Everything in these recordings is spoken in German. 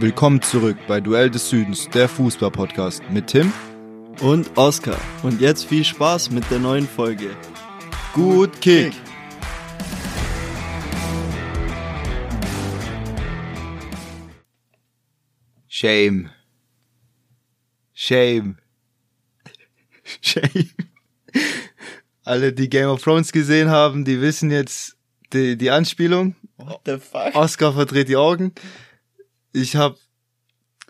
Willkommen zurück bei Duell des Südens, der Fußball-Podcast mit Tim und Oskar. Und jetzt viel Spaß mit der neuen Folge. Gut Kick! Shame. Shame. Shame. Alle, die Game of Thrones gesehen haben, die wissen jetzt die, die Anspielung. What the fuck? Oscar verdreht die Augen. Ich habe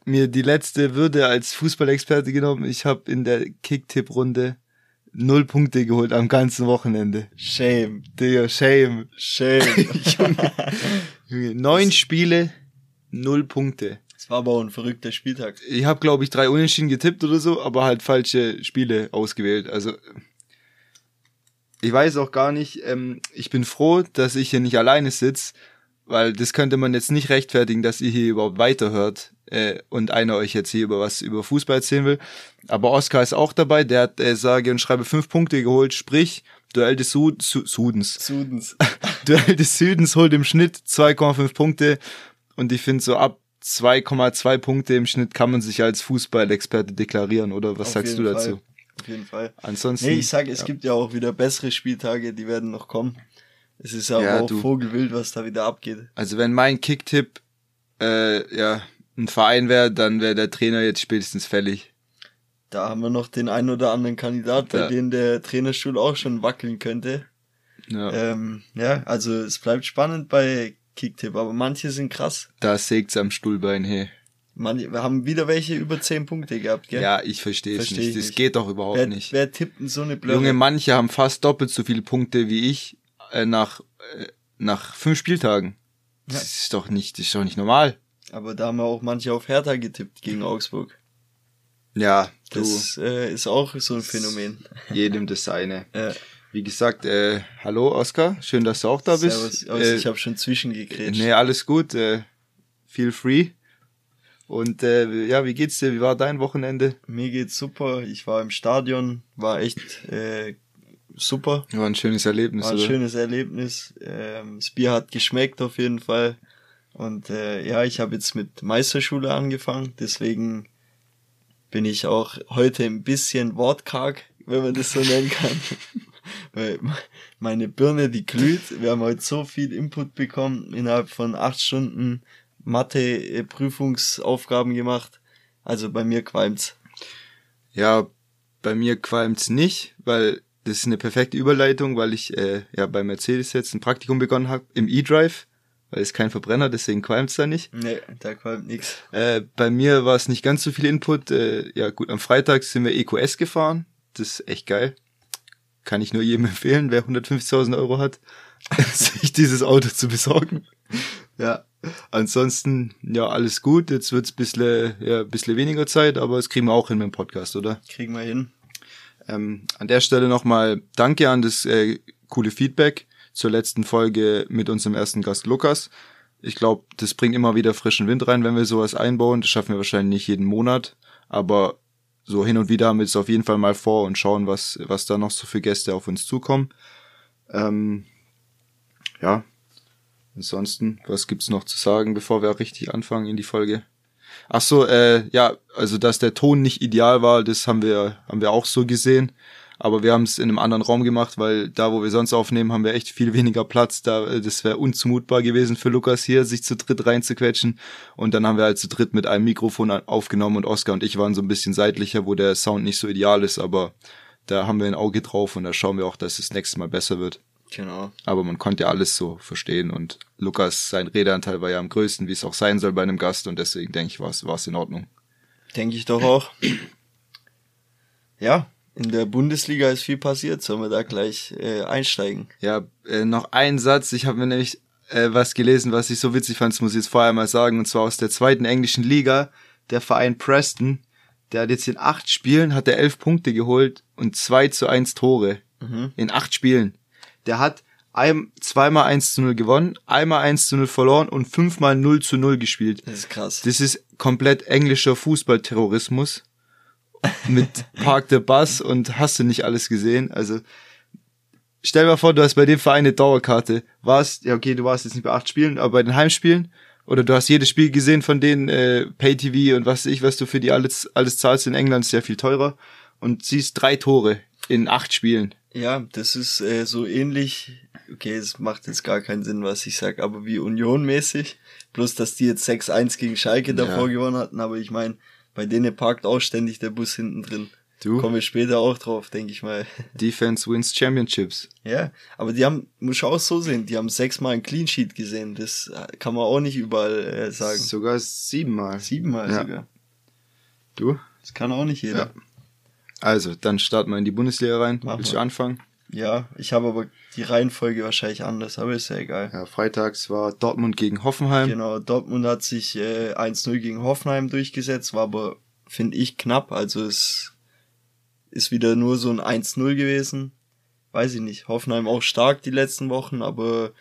mir die letzte Würde als Fußballexperte genommen. Ich habe in der Kick-Tipp-Runde null Punkte geholt am ganzen Wochenende. Shame. Digga, shame. Shame. Junge, neun Spiele, null Punkte. Das war aber auch ein verrückter Spieltag. Ich habe, glaube ich, drei Unentschieden getippt oder so, aber halt falsche Spiele ausgewählt. Also ich weiß auch gar nicht, ähm, ich bin froh, dass ich hier nicht alleine sitz, weil das könnte man jetzt nicht rechtfertigen, dass ihr hier überhaupt weiterhört äh, und einer euch jetzt hier über was über Fußball erzählen will. Aber Oscar ist auch dabei, der hat äh, sage und schreibe fünf Punkte geholt, sprich Duell des Sud Su Sudens. Sudens. Duell des Südens holt im Schnitt 2,5 Punkte und ich finde so ab 2,2 Punkte im Schnitt kann man sich als Fußballexperte deklarieren, oder was Auf sagst du dazu? Fall. Auf jeden Fall. Ansonsten. Nee, ich sag, es ja. gibt ja auch wieder bessere Spieltage, die werden noch kommen. Es ist aber Ja, auch du. Vogelwild, was da wieder abgeht. Also wenn mein Kicktipp äh, ja ein Verein wäre, dann wäre der Trainer jetzt spätestens fällig. Da haben wir noch den einen oder anderen Kandidat, bei Ja. dem der Trainerstuhl auch schon wackeln könnte. Ja. Ähm, ja, also es bleibt spannend bei Kicktipp, aber manche sind krass. Da sägt's am Stuhlbein, hey. Manche, wir haben wieder welche über 10 Punkte gehabt, gell? Ja, ich verstehe es nicht. ich Das nicht. geht doch überhaupt wer, nicht. wer tippt denn so eine Blöcke? Junge, manche haben fast doppelt so viele Punkte wie ich äh, nach äh, nach fünf Spieltagen. Das Ja. ist doch nicht, das ist doch nicht normal. Aber da haben wir auch manche auf Hertha getippt gegen Augsburg. Ja, du, Das äh, ist auch so ein Phänomen. jedem das seine. Ja. Wie gesagt, äh, hallo Oskar, schön, dass du auch da bist. Servus. Also Äh, ich habe schon zwischengegrätscht. Nee, alles gut. Äh, feel free. Und äh, ja, wie geht's dir? Wie war dein Wochenende? Mir geht's super. Ich war im Stadion, war echt äh, super. War ein schönes Erlebnis, War ein oder? schönes Erlebnis. Ähm, das Bier hat geschmeckt auf jeden Fall. Und äh, ja, ich habe jetzt mit Meisterschule angefangen, deswegen bin ich auch heute ein bisschen wortkarg, wenn man das so nennen kann. Weil meine Birne, die glüht. Wir haben heute so viel Input bekommen, innerhalb von acht Stunden Mathe-Prüfungsaufgaben gemacht. Also bei mir qualmt's. Ja, bei mir qualmt's nicht, weil das ist eine perfekte Überleitung, weil ich äh, ja bei Mercedes jetzt ein Praktikum begonnen habe im E-Drive, weil es kein Verbrenner, deswegen qualmt's da nicht. Nee, da qualmt nix. Äh, bei mir war es nicht ganz so viel Input. Äh, ja gut, am Freitag sind wir EQS gefahren. Das ist echt geil. Kann ich nur jedem empfehlen, wer 150.000 Euro hat, sich dieses Auto zu besorgen. Ja, ansonsten, ja, alles gut. Jetzt wird's bissle, ja, bissle weniger Zeit, aber das kriegen wir auch hin mit dem Podcast, oder? Kriegen wir hin. Ähm, an der Stelle nochmal Danke an das äh, coole Feedback zur letzten Folge mit unserem ersten Gast Lukas. Ich glaube, das bringt immer wieder frischen Wind rein, wenn wir sowas einbauen. Das schaffen wir wahrscheinlich nicht jeden Monat, aber so hin und wieder haben wir es auf jeden Fall mal vor und schauen, was, was da noch so für Gäste auf uns zukommen. Ähm, ja, ansonsten, was gibt's noch zu sagen, bevor wir richtig anfangen in die Folge? Ach so, äh, ja, also dass der Ton nicht ideal war, das haben wir haben wir auch so gesehen, aber wir haben es in einem anderen Raum gemacht, weil da, wo wir sonst aufnehmen, haben wir echt viel weniger Platz. Da, äh, das wäre unzumutbar gewesen für Lukas hier, sich zu dritt reinzuquetschen. Und dann haben wir halt zu dritt mit einem Mikrofon aufgenommen und Oskar und ich waren so ein bisschen seitlicher, wo der Sound nicht so ideal ist, aber da haben wir ein Auge drauf und da schauen wir auch, dass es nächstes Mal besser wird. Genau. Aber man konnte ja alles so verstehen und Lukas, sein Redeanteil war ja am größten, wie es auch sein soll bei einem Gast und deswegen denke ich, war es war es in Ordnung. Denke ich doch auch. Ja, in der Bundesliga ist viel passiert. Sollen wir da gleich äh, einsteigen? Ja, äh, noch ein Satz. Ich habe mir nämlich äh, was gelesen, was ich so witzig fand, das muss ich jetzt vorher mal sagen, und zwar aus der zweiten englischen Liga, der Verein Preston, der hat jetzt in acht Spielen, hat er elf Punkte geholt und zwei zu eins Tore. Mhm. In acht Spielen. Der hat ein, zweimal 1 zu 0 gewonnen, einmal 1 zu 0 verloren und fünfmal 0 zu 0 gespielt. Das ist krass. Das ist komplett englischer Fußballterrorismus. Mit Park the Bus und hast du nicht alles gesehen. Also stell dir mal vor, du hast bei dem Verein eine Dauerkarte. Warst, ja okay, du warst jetzt nicht bei acht Spielen, aber bei den Heimspielen oder du hast jedes Spiel gesehen von denen, äh, Pay-TV und was weiß ich, was du für die alles, alles zahlst in England, ist sehr viel teurer und siehst drei Tore in acht Spielen. Ja, das ist äh, so ähnlich, okay, es macht jetzt gar keinen Sinn, was ich sag, aber wie Union mäßig, bloß dass die jetzt 6-1 gegen Schalke davor Ja. gewonnen hatten, aber ich meine, bei denen parkt auch ständig der Bus hinten drin. Du, Kommen wir später auch drauf, denke ich mal. Defense wins Championships. Ja, aber die haben, muss ich auch so sehen, die haben sechsmal ein Clean Sheet gesehen. Das äh, kann man auch nicht überall äh, sagen. Sogar siebenmal. Siebenmal Ja. sogar. Du? Das kann auch nicht jeder. Also, dann starten wir in die Bundesliga rein. Mach Willst mal. du anfangen? Ja, ich habe aber die Reihenfolge wahrscheinlich anders, aber ist ja egal. Ja, freitags war Dortmund gegen Hoffenheim. Genau, Dortmund hat sich äh, 1-0 gegen Hoffenheim durchgesetzt, war aber, finde ich, knapp. Also es ist wieder nur so ein 1-0 gewesen. Weiß ich nicht. Hoffenheim auch stark die letzten Wochen, aber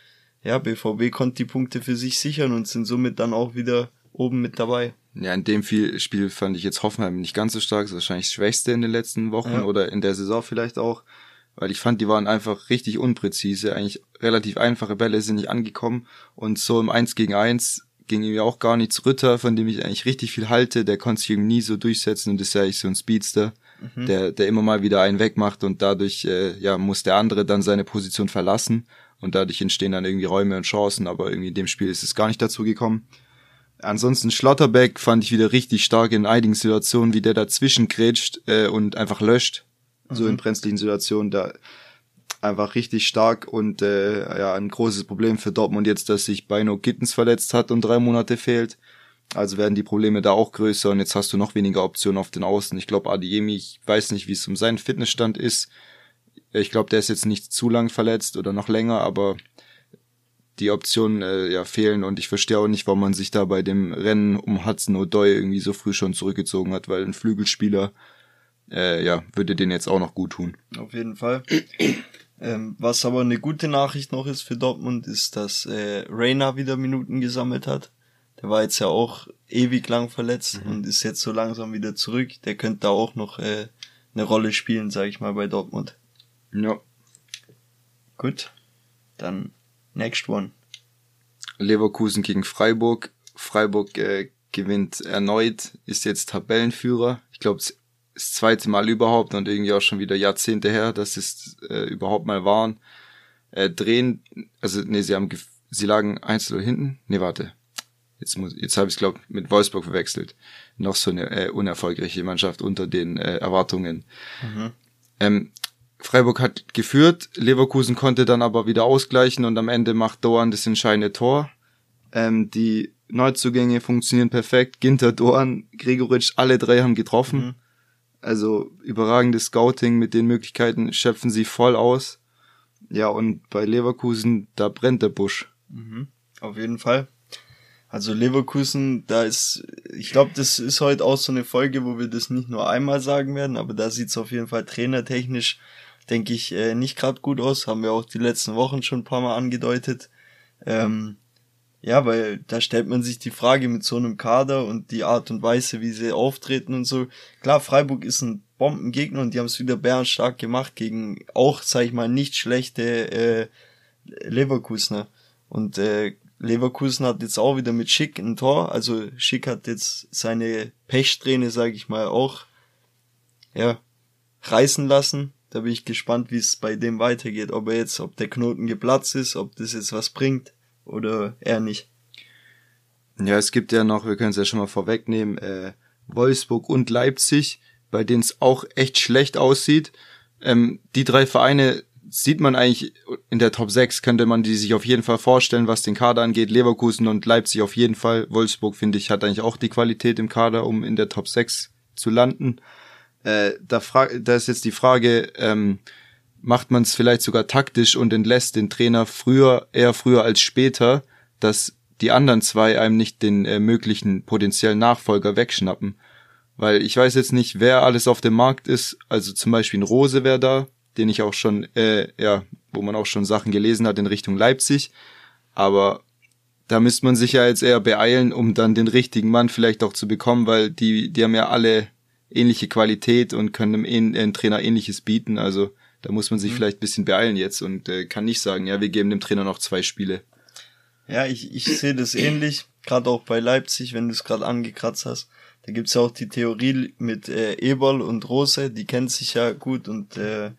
ja, BVB konnte die Punkte für sich sichern und sind somit dann auch wieder oben mit dabei. Ja, in dem Spiel fand ich jetzt Hoffenheim nicht ganz so stark. Das ist wahrscheinlich das Schwächste in den letzten Wochen Ja. oder in der Saison vielleicht auch. Weil ich fand, die waren einfach richtig unpräzise. Eigentlich relativ einfache Bälle sind nicht angekommen. Und so im 1 gegen 1 ging ihm ja auch gar nichts. Rütter, von dem ich eigentlich richtig viel halte, der konnte sich irgendwie nie so durchsetzen und ist ja eigentlich so ein Speedster, der, der immer mal wieder einen wegmacht und dadurch äh, ja muss der andere dann seine Position verlassen und dadurch entstehen dann irgendwie Räume und Chancen, aber irgendwie in dem Spiel ist es gar nicht dazu gekommen. Ansonsten Schlotterbeck fand ich wieder richtig stark in einigen Situationen, wie der dazwischen grätscht äh, und einfach löscht. So in brenzlichen Situationen, da einfach richtig stark und äh, ja, ein großes Problem für Dortmund jetzt, dass sich Beino Gittens verletzt hat und drei Monate fehlt. Also werden die Probleme da auch größer und jetzt hast du noch weniger Optionen auf den Außen. Ich glaube, Adiemi, ich weiß nicht, wie es um seinen Fitnessstand ist. Ich glaube, der ist jetzt nicht zu lang verletzt oder noch länger, aber die Optionen äh, ja fehlen und ich verstehe auch nicht, warum man sich da bei dem Rennen um Hudson O'Doy irgendwie so früh schon zurückgezogen hat, weil ein Flügelspieler äh, ja würde den jetzt auch noch gut tun. Auf jeden Fall. ähm, was aber eine gute Nachricht noch ist für Dortmund, ist, dass äh, Reina wieder Minuten gesammelt hat. Der war jetzt ja auch ewig lang verletzt und ist jetzt so langsam wieder zurück. Der könnte da auch noch äh, eine Rolle spielen, sag ich mal, bei Dortmund. Ja. Gut, dann next one. Leverkusen gegen Freiburg. Freiburg äh, gewinnt erneut, ist jetzt Tabellenführer. Ich glaube, das zweite Mal überhaupt und irgendwie auch schon wieder Jahrzehnte her, dass es äh, überhaupt mal waren. Äh, drehen, also nee, sie haben, sie lagen einzeln hinten. Nee, warte. Jetzt muss, jetzt habe ich es glaube mit Wolfsburg verwechselt. Noch so eine äh, unerfolgreiche Mannschaft unter den äh, Erwartungen. Ähm, Freiburg hat geführt, Leverkusen konnte dann aber wieder ausgleichen und am Ende macht Doan das entscheidende Tor. Ähm, die Neuzugänge funktionieren perfekt. Ginter, Doan, Gregoritsch, alle drei haben getroffen. Mhm. Also überragendes Scouting mit den Möglichkeiten schöpfen sie voll aus. Ja, und bei Leverkusen, da brennt der Busch. Mhm, auf jeden Fall. Also Leverkusen, da ist, ich glaube, das ist heute auch so eine Folge, wo wir das nicht nur einmal sagen werden, aber da sieht's auf jeden Fall trainertechnisch, denke ich, äh, nicht gerade gut aus. Haben wir auch die letzten Wochen schon ein paar Mal angedeutet. Ähm, ja, weil da stellt man sich die Frage mit so einem Kader und die Art und Weise, wie sie auftreten und so. Klar, Freiburg ist ein Bombengegner und die haben es wieder bärenstark gemacht gegen auch, sag ich mal, nicht schlechte äh, Leverkusener. Und äh, Leverkusen hat jetzt auch wieder mit Schick ein Tor. Also Schick hat jetzt seine Pechsträhne, sag ich mal, auch ja, reißen lassen. Da bin ich gespannt, wie es bei dem weitergeht. Ob er jetzt, ob der Knoten geplatzt ist, ob das jetzt was bringt oder eher nicht. Ja, es gibt ja noch, wir können es ja schon mal vorwegnehmen, äh, Wolfsburg und Leipzig, bei denen es auch echt schlecht aussieht. Ähm, die drei Vereine sieht man eigentlich in der Top 6, könnte man die sich auf jeden Fall vorstellen, was den Kader angeht. Leverkusen und Leipzig auf jeden Fall. Wolfsburg, finde ich, hat eigentlich auch die Qualität im Kader, um in der Top 6 zu landen. Äh, da, da ist jetzt die Frage, ähm, macht man es vielleicht sogar taktisch und entlässt den Trainer früher, eher früher als später, dass die anderen zwei einem nicht den äh, möglichen potenziellen Nachfolger wegschnappen. Weil ich weiß jetzt nicht, wer alles auf dem Markt ist. Also zum Beispiel ein Rose wäre da, den ich auch schon, äh, ja, wo man auch schon Sachen gelesen hat in Richtung Leipzig. Aber da müsste man sich ja jetzt eher beeilen, um dann den richtigen Mann vielleicht auch zu bekommen, weil die, die haben ja alle ähnliche Qualität und können einem, äh, Trainer ähnliches bieten. Also da muss man sich vielleicht ein bisschen beeilen jetzt und äh, kann nicht sagen, ja, wir geben dem Trainer noch zwei Spiele. Ja, ich, ich sehe das ähnlich. gerade auch bei Leipzig, wenn du es gerade angekratzt hast. Da gibt's ja auch die Theorie mit äh, Eberl und Rose, die kennen sich ja gut und äh,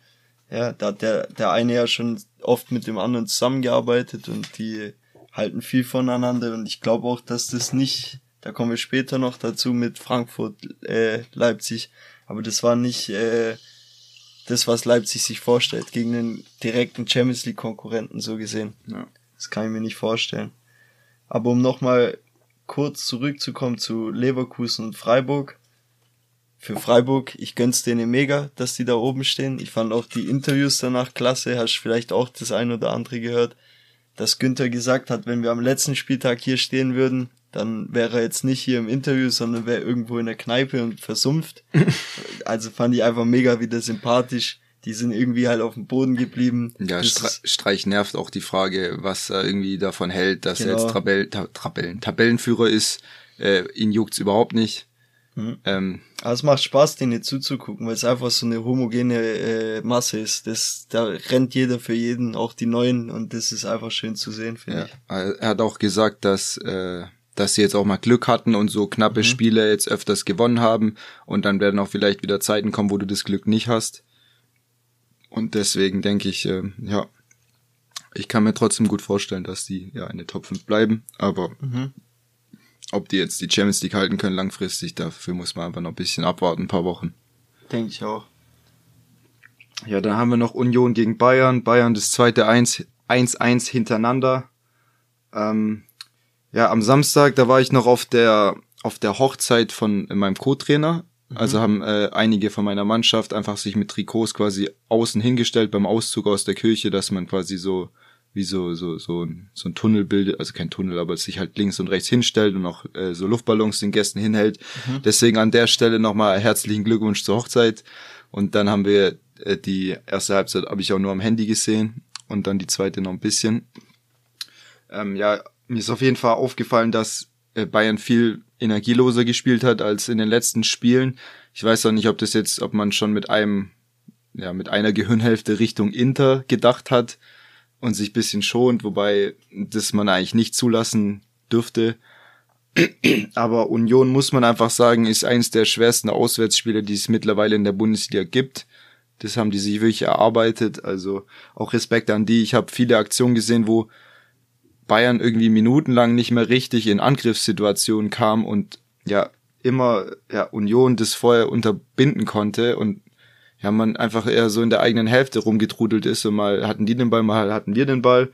ja, da hat der, der eine ja schon oft mit dem anderen zusammengearbeitet und die halten viel voneinander und ich glaube auch, dass das nicht, da kommen wir später noch dazu mit Frankfurt, äh, Leipzig, aber das war nicht äh, das, was Leipzig sich vorstellt, gegen einen direkten Champions League Konkurrenten so gesehen. Ja. Das kann ich mir nicht vorstellen. Aber um nochmal kurz zurückzukommen zu Leverkusen und Freiburg. Für Freiburg, ich gönn's denen mega, dass die da oben stehen. Ich fand auch die Interviews danach klasse. Hast vielleicht auch das ein oder andere gehört, dass Günther gesagt hat, wenn wir am letzten Spieltag hier stehen würden, dann wäre er jetzt nicht hier im Interview, sondern wäre irgendwo in der Kneipe und versumpft. also fand ich einfach mega wieder sympathisch die sind irgendwie halt auf dem Boden geblieben. Ja, Stre Streich nervt auch die Frage, was er irgendwie davon hält, dass genau. er jetzt Tabell Ta Tabellen Tabellenführer ist. Äh, ihn juckt's überhaupt nicht. Mhm. Ähm, Aber es macht Spaß, denen zuzugucken, weil es einfach so eine homogene äh, Masse ist. Das, da rennt jeder für jeden, auch die Neuen, und das ist einfach schön zu sehen, finde ja. ich. Er hat auch gesagt, dass äh, dass sie jetzt auch mal Glück hatten und so knappe mhm. Spiele jetzt öfters gewonnen haben und dann werden auch vielleicht wieder Zeiten kommen, wo du das Glück nicht hast. Und deswegen denke ich, äh, ja, ich kann mir trotzdem gut vorstellen, dass die ja in der Top 5 bleiben. Aber mhm. ob die jetzt die Champions League halten können langfristig, dafür muss man einfach noch ein bisschen abwarten, ein paar Wochen. Denke ich auch. Ja, dann haben wir noch Union gegen Bayern. Bayern das zweite 1-1 hintereinander. Ähm, ja, am Samstag, da war ich noch auf der auf der Hochzeit von meinem Co-Trainer also mhm. haben äh, einige von meiner Mannschaft einfach sich mit Trikots quasi außen hingestellt beim Auszug aus der Kirche, dass man quasi so wie so so so ein, so ein Tunnel bildet, also kein Tunnel, aber sich halt links und rechts hinstellt und auch äh, so Luftballons den Gästen hinhält. Mhm. Deswegen an der Stelle nochmal herzlichen Glückwunsch zur Hochzeit. Und dann haben wir äh, die erste Halbzeit habe ich auch nur am Handy gesehen und dann die zweite noch ein bisschen. Ähm, ja, mir ist auf jeden Fall aufgefallen, dass äh, Bayern viel energieloser gespielt hat als in den letzten Spielen. Ich weiß auch nicht, ob das jetzt, ob man schon mit einem, ja, mit einer Gehirnhälfte Richtung Inter gedacht hat und sich bisschen schont, wobei das man eigentlich nicht zulassen dürfte. Aber Union muss man einfach sagen, ist eins der schwersten Auswärtsspiele, die es mittlerweile in der Bundesliga gibt. Das haben die sich wirklich erarbeitet. Also auch Respekt an die. Ich habe viele Aktionen gesehen, wo Bayern irgendwie minutenlang nicht mehr richtig in Angriffssituationen kam und ja immer ja Union das vorher unterbinden konnte und ja man einfach eher so in der eigenen Hälfte rumgetrudelt ist und mal hatten die den Ball, mal hatten wir den Ball.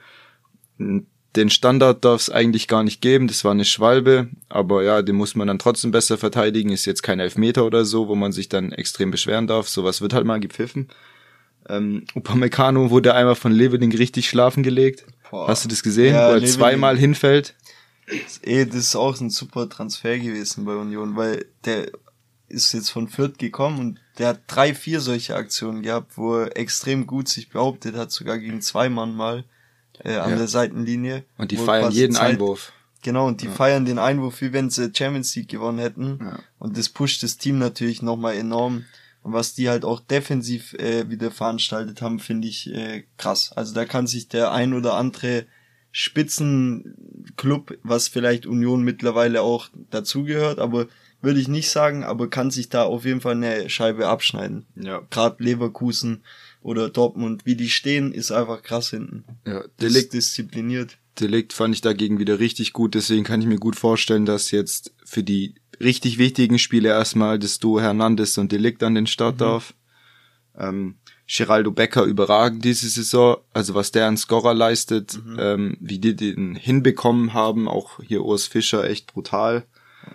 Den Standard darf es eigentlich gar nicht geben, das war eine Schwalbe, aber ja, den muss man dann trotzdem besser verteidigen, ist jetzt kein Elfmeter oder so, wo man sich dann extrem beschweren darf, sowas wird halt mal gepfiffen. Ähm, Upamecano wurde einmal von Leveling richtig schlafen gelegt. Boah. Hast du das gesehen, ja, wo er Leveling. zweimal hinfällt? Eh, das ist auch ein super Transfer gewesen bei Union, weil der ist jetzt von Fürth gekommen und der hat drei, vier solche Aktionen gehabt, wo er extrem gut sich behauptet hat, sogar gegen zwei Mann mal äh, an ja. der Seitenlinie. Und die feiern jeden Zeit, Einwurf. Genau, und die ja. feiern den Einwurf, wie wenn sie Champions League gewonnen hätten. Ja. Und das pusht das Team natürlich nochmal enorm. Was die halt auch defensiv äh, wieder veranstaltet haben, finde ich äh, krass. Also da kann sich der ein oder andere Spitzenclub, was vielleicht Union mittlerweile auch dazugehört, aber würde ich nicht sagen, aber kann sich da auf jeden Fall eine Scheibe abschneiden. Ja. Gerade Leverkusen oder Dortmund, wie die stehen, ist einfach krass hinten. Ja, Delikt diszipliniert. Delikt fand ich dagegen wieder richtig gut, deswegen kann ich mir gut vorstellen, dass jetzt für die richtig wichtigen Spiele erstmal das Duo Hernandez und Delikt an den Start mhm. darf. Ähm, Geraldo Becker überragend diese Saison, also was der an Scorer leistet, mhm. ähm, wie die den hinbekommen haben, auch hier Urs Fischer echt brutal.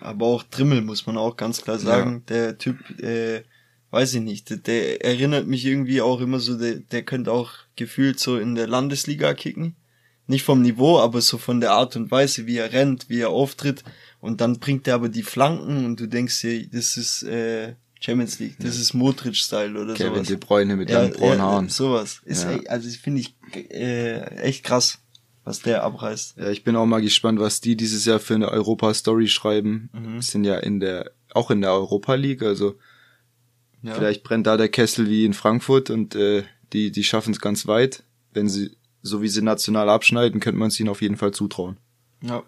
Aber auch Trimmel muss man auch ganz klar sagen, ja. der Typ, äh, weiß ich nicht, der, erinnert mich irgendwie auch immer so, der, der könnte auch gefühlt so in der Landesliga kicken. Nicht vom Niveau, aber so von der Art und Weise, wie er rennt, wie er auftritt. Und dann bringt er aber die Flanken und du denkst dir, das ist äh, Champions League, das ja. ist Modric-Style oder Kevin sowas. Kevin De Bruyne mit ja, langen braunen ja, Haaren. Sowas. Ist ja. echt, also finde ich äh, echt krass, was der abreißt. Ja, ich bin auch mal gespannt, was die dieses Jahr für eine Europa-Story schreiben. Mhm. Sind ja in der, auch in der Europa League, also ja. vielleicht brennt da der Kessel wie in Frankfurt und äh, die, die schaffen es ganz weit. Wenn sie, so wie sie national abschneiden, könnte man es ihnen auf jeden Fall zutrauen. Ja.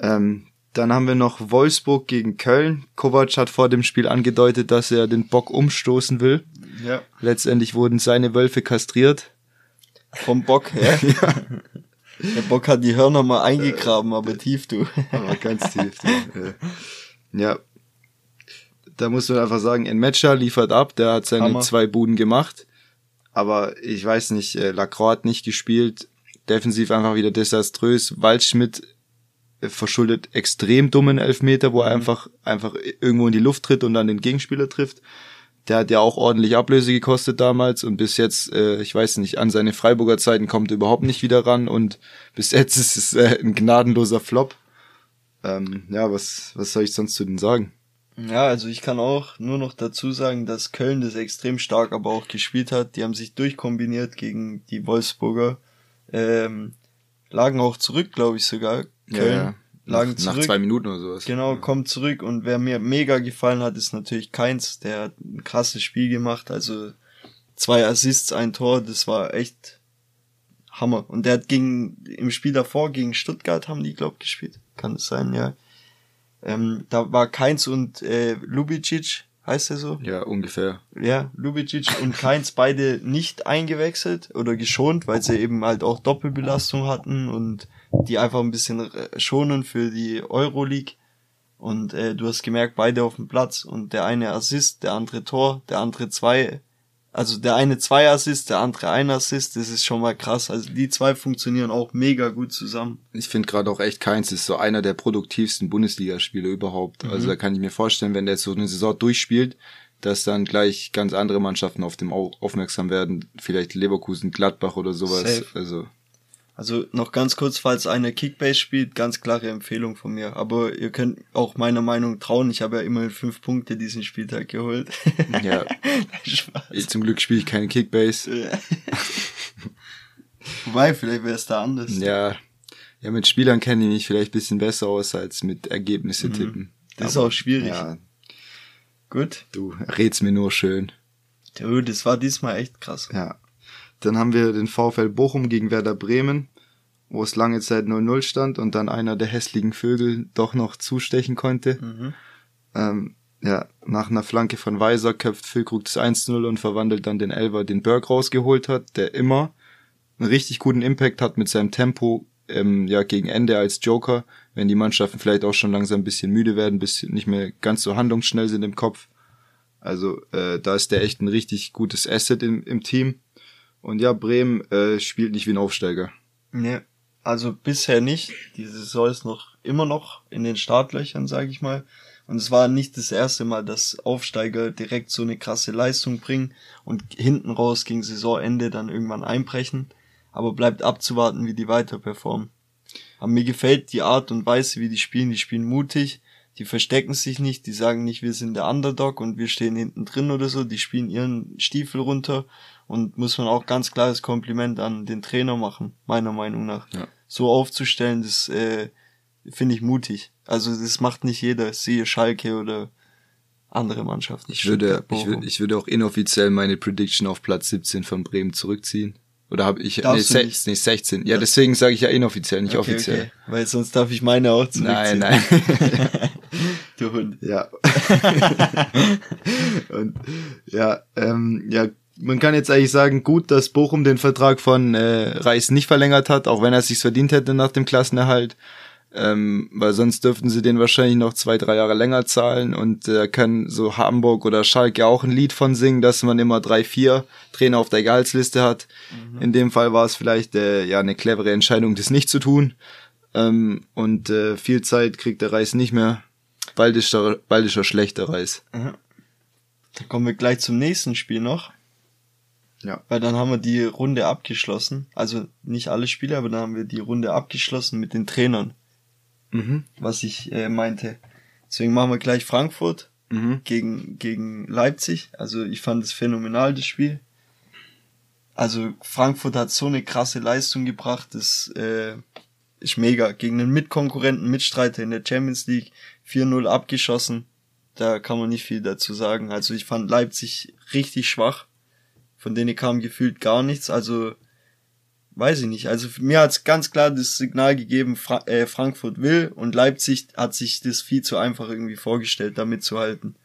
Ähm, dann haben wir noch Wolfsburg gegen Köln. Kovac hat vor dem Spiel angedeutet, dass er den Bock umstoßen will. Ja. Letztendlich wurden seine Wölfe kastriert. Vom Bock her. ja. Der Bock hat die Hörner mal eingegraben, aber tief, du. Aber ganz tief, du. Ja. Da muss man einfach sagen, ein Matcher liefert ab, der hat seine Hammer. zwei Buden gemacht. Aber ich weiß nicht, äh, Lacroix hat nicht gespielt. Defensiv einfach wieder desaströs. Waldschmidt äh, verschuldet extrem dummen Elfmeter, wo er mhm. einfach, einfach irgendwo in die Luft tritt und dann den Gegenspieler trifft. Der hat ja auch ordentlich Ablöse gekostet damals und bis jetzt, äh, ich weiß nicht, an seine Freiburger Zeiten kommt er überhaupt nicht wieder ran und bis jetzt ist es äh, ein gnadenloser Flop. Ähm, ja, was, was soll ich sonst zu denen sagen? Ja, also ich kann auch nur noch dazu sagen, dass Köln das extrem stark aber auch gespielt hat. Die haben sich durchkombiniert gegen die Wolfsburger. Ähm, lagen auch zurück, glaube ich sogar. Köln ja, lagen nach, zurück. Nach zwei Minuten oder sowas. Genau, kommt zurück. Und wer mir mega gefallen hat, ist natürlich Keins. Der hat ein krasses Spiel gemacht. Also zwei Assists, ein Tor. Das war echt Hammer. Und der hat gegen, im Spiel davor gegen Stuttgart haben die, glaub, gespielt. Kann es sein, ja. Ähm, da war Keins und äh, Lubicic, heißt er so? Ja, ungefähr. Ja, Lubicic und Keins beide nicht eingewechselt oder geschont, weil sie eben halt auch Doppelbelastung hatten und die einfach ein bisschen schonen für die Euroleague. Und äh, du hast gemerkt, beide auf dem Platz und der eine Assist, der andere Tor, der andere zwei also der eine zwei Assists, der andere ein Assist, das ist schon mal krass. Also die zwei funktionieren auch mega gut zusammen. Ich finde gerade auch echt Keins ist so einer der produktivsten Bundesligaspieler überhaupt. Mhm. Also da kann ich mir vorstellen, wenn der jetzt so eine Saison durchspielt, dass dann gleich ganz andere Mannschaften auf dem aufmerksam werden. Vielleicht Leverkusen, Gladbach oder sowas. Safe. Also also noch ganz kurz, falls einer Kickbase spielt, ganz klare Empfehlung von mir. Aber ihr könnt auch meiner Meinung trauen. Ich habe ja immerhin fünf Punkte diesen Spieltag geholt. Ja. ich, zum Glück spiele ich keinen Kickbase. Wobei, vielleicht wäre es da anders. Ja. Ja, mit Spielern kenne ich mich vielleicht bisschen besser aus als mit Ergebnisse mhm. tippen. Das Aber, ist auch schwierig. Ja. Gut. Du redst mir nur schön. Du, das war diesmal echt krass. Ja. Dann haben wir den VfL Bochum gegen Werder Bremen, wo es lange Zeit 0-0 stand und dann einer der hässlichen Vögel doch noch zustechen konnte. Mhm. Ähm, ja, nach einer Flanke von Weiser köpft Füllkrug das 1-0 und verwandelt dann den Elver, den Berg rausgeholt hat, der immer einen richtig guten Impact hat mit seinem Tempo, ähm, ja, gegen Ende als Joker, wenn die Mannschaften vielleicht auch schon langsam ein bisschen müde werden, bisschen nicht mehr ganz so handlungsschnell sind im Kopf. Also äh, da ist der echt ein richtig gutes Asset im, im Team. Und ja, Bremen äh, spielt nicht wie ein Aufsteiger. Nee, also bisher nicht. Die Saison ist noch immer noch in den Startlöchern, sage ich mal. Und es war nicht das erste Mal, dass Aufsteiger direkt so eine krasse Leistung bringen und hinten raus gegen Saisonende dann irgendwann einbrechen. Aber bleibt abzuwarten, wie die weiter performen. Aber mir gefällt die Art und Weise, wie die spielen. Die spielen mutig, die verstecken sich nicht, die sagen nicht, wir sind der Underdog und wir stehen hinten drin oder so. Die spielen ihren Stiefel runter und muss man auch ganz klares Kompliment an den Trainer machen, meiner Meinung nach. Ja. So aufzustellen, das äh, finde ich mutig. Also das macht nicht jeder, siehe Schalke oder andere Mannschaften. Ich würde, ich würde, ich würde auch inoffiziell meine Prediction auf Platz 17 von Bremen zurückziehen. Oder habe ich nee, se nicht? nee, 16. Ja, deswegen sage ich ja inoffiziell, nicht okay, offiziell. Okay. Weil sonst darf ich meine auch zurückziehen. Nein, nein. du Hund. Ja. Und ja, ähm, ja, man kann jetzt eigentlich sagen, gut, dass Bochum den Vertrag von äh, Reis nicht verlängert hat, auch wenn er es sich verdient hätte nach dem Klassenerhalt. Ähm, weil sonst dürften sie den wahrscheinlich noch zwei, drei Jahre länger zahlen und da äh, kann so Hamburg oder Schalke auch ein Lied von singen, dass man immer drei, vier Trainer auf der Gehaltsliste hat. Mhm. In dem Fall war es vielleicht äh, ja eine clevere Entscheidung, das nicht zu tun. Ähm, und äh, viel Zeit kriegt der Reis nicht mehr. Bald ist er, bald ist er schlechter Reis. Mhm. Dann kommen wir gleich zum nächsten Spiel noch. Ja. Weil dann haben wir die Runde abgeschlossen. Also nicht alle Spiele, aber dann haben wir die Runde abgeschlossen mit den Trainern. Mhm. Was ich äh, meinte. Deswegen machen wir gleich Frankfurt mhm. gegen, gegen Leipzig. Also ich fand es phänomenal, das Spiel. Also Frankfurt hat so eine krasse Leistung gebracht, das äh, ist mega. Gegen einen Mitkonkurrenten, Mitstreiter in der Champions League 4-0 abgeschossen. Da kann man nicht viel dazu sagen. Also ich fand Leipzig richtig schwach von denen kam gefühlt gar nichts. Also weiß ich nicht. Also mir hat's ganz klar das Signal gegeben, Fra äh, Frankfurt will und Leipzig hat sich das viel zu einfach irgendwie vorgestellt, da mitzuhalten.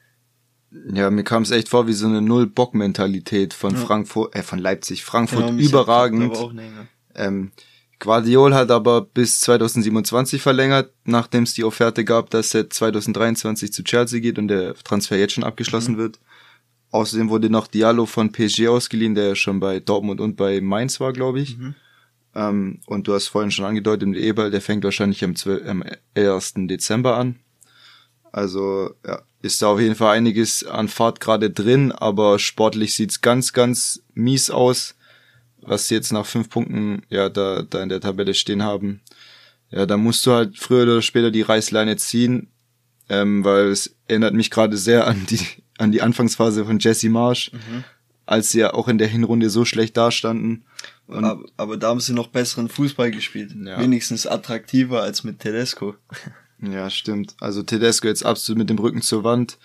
Ja, mir kam es echt vor wie so eine Null-Bock-Mentalität von ja. Frankfurt, äh, von Leipzig. Frankfurt genau, überragend. Ähm, Guardiol hat aber bis 2027 verlängert, nachdem es die Offerte gab, dass er 2023 zu Chelsea geht und der Transfer jetzt schon abgeschlossen mhm. wird. Außerdem wurde noch Diallo von PSG ausgeliehen, der schon bei Dortmund und bei Mainz war, glaube ich. Mhm. Ähm, und du hast vorhin schon angedeutet, mit Eberl, der fängt wahrscheinlich am, 12, am 1. Dezember an. Also ja, ist da auf jeden Fall einiges an Fahrt gerade drin, aber sportlich sieht's ganz, ganz mies aus, was sie jetzt nach fünf Punkten ja da, da in der Tabelle stehen haben. Ja, da musst du halt früher oder später die Reißleine ziehen, ähm, weil es erinnert mich gerade sehr an die an die Anfangsphase von Jesse Marsh, mhm. als sie ja auch in der Hinrunde so schlecht dastanden. Aber, aber, da haben sie noch besseren Fußball gespielt. Ja. Wenigstens attraktiver als mit Tedesco. Ja, stimmt. Also Tedesco jetzt absolut mit dem Rücken zur Wand.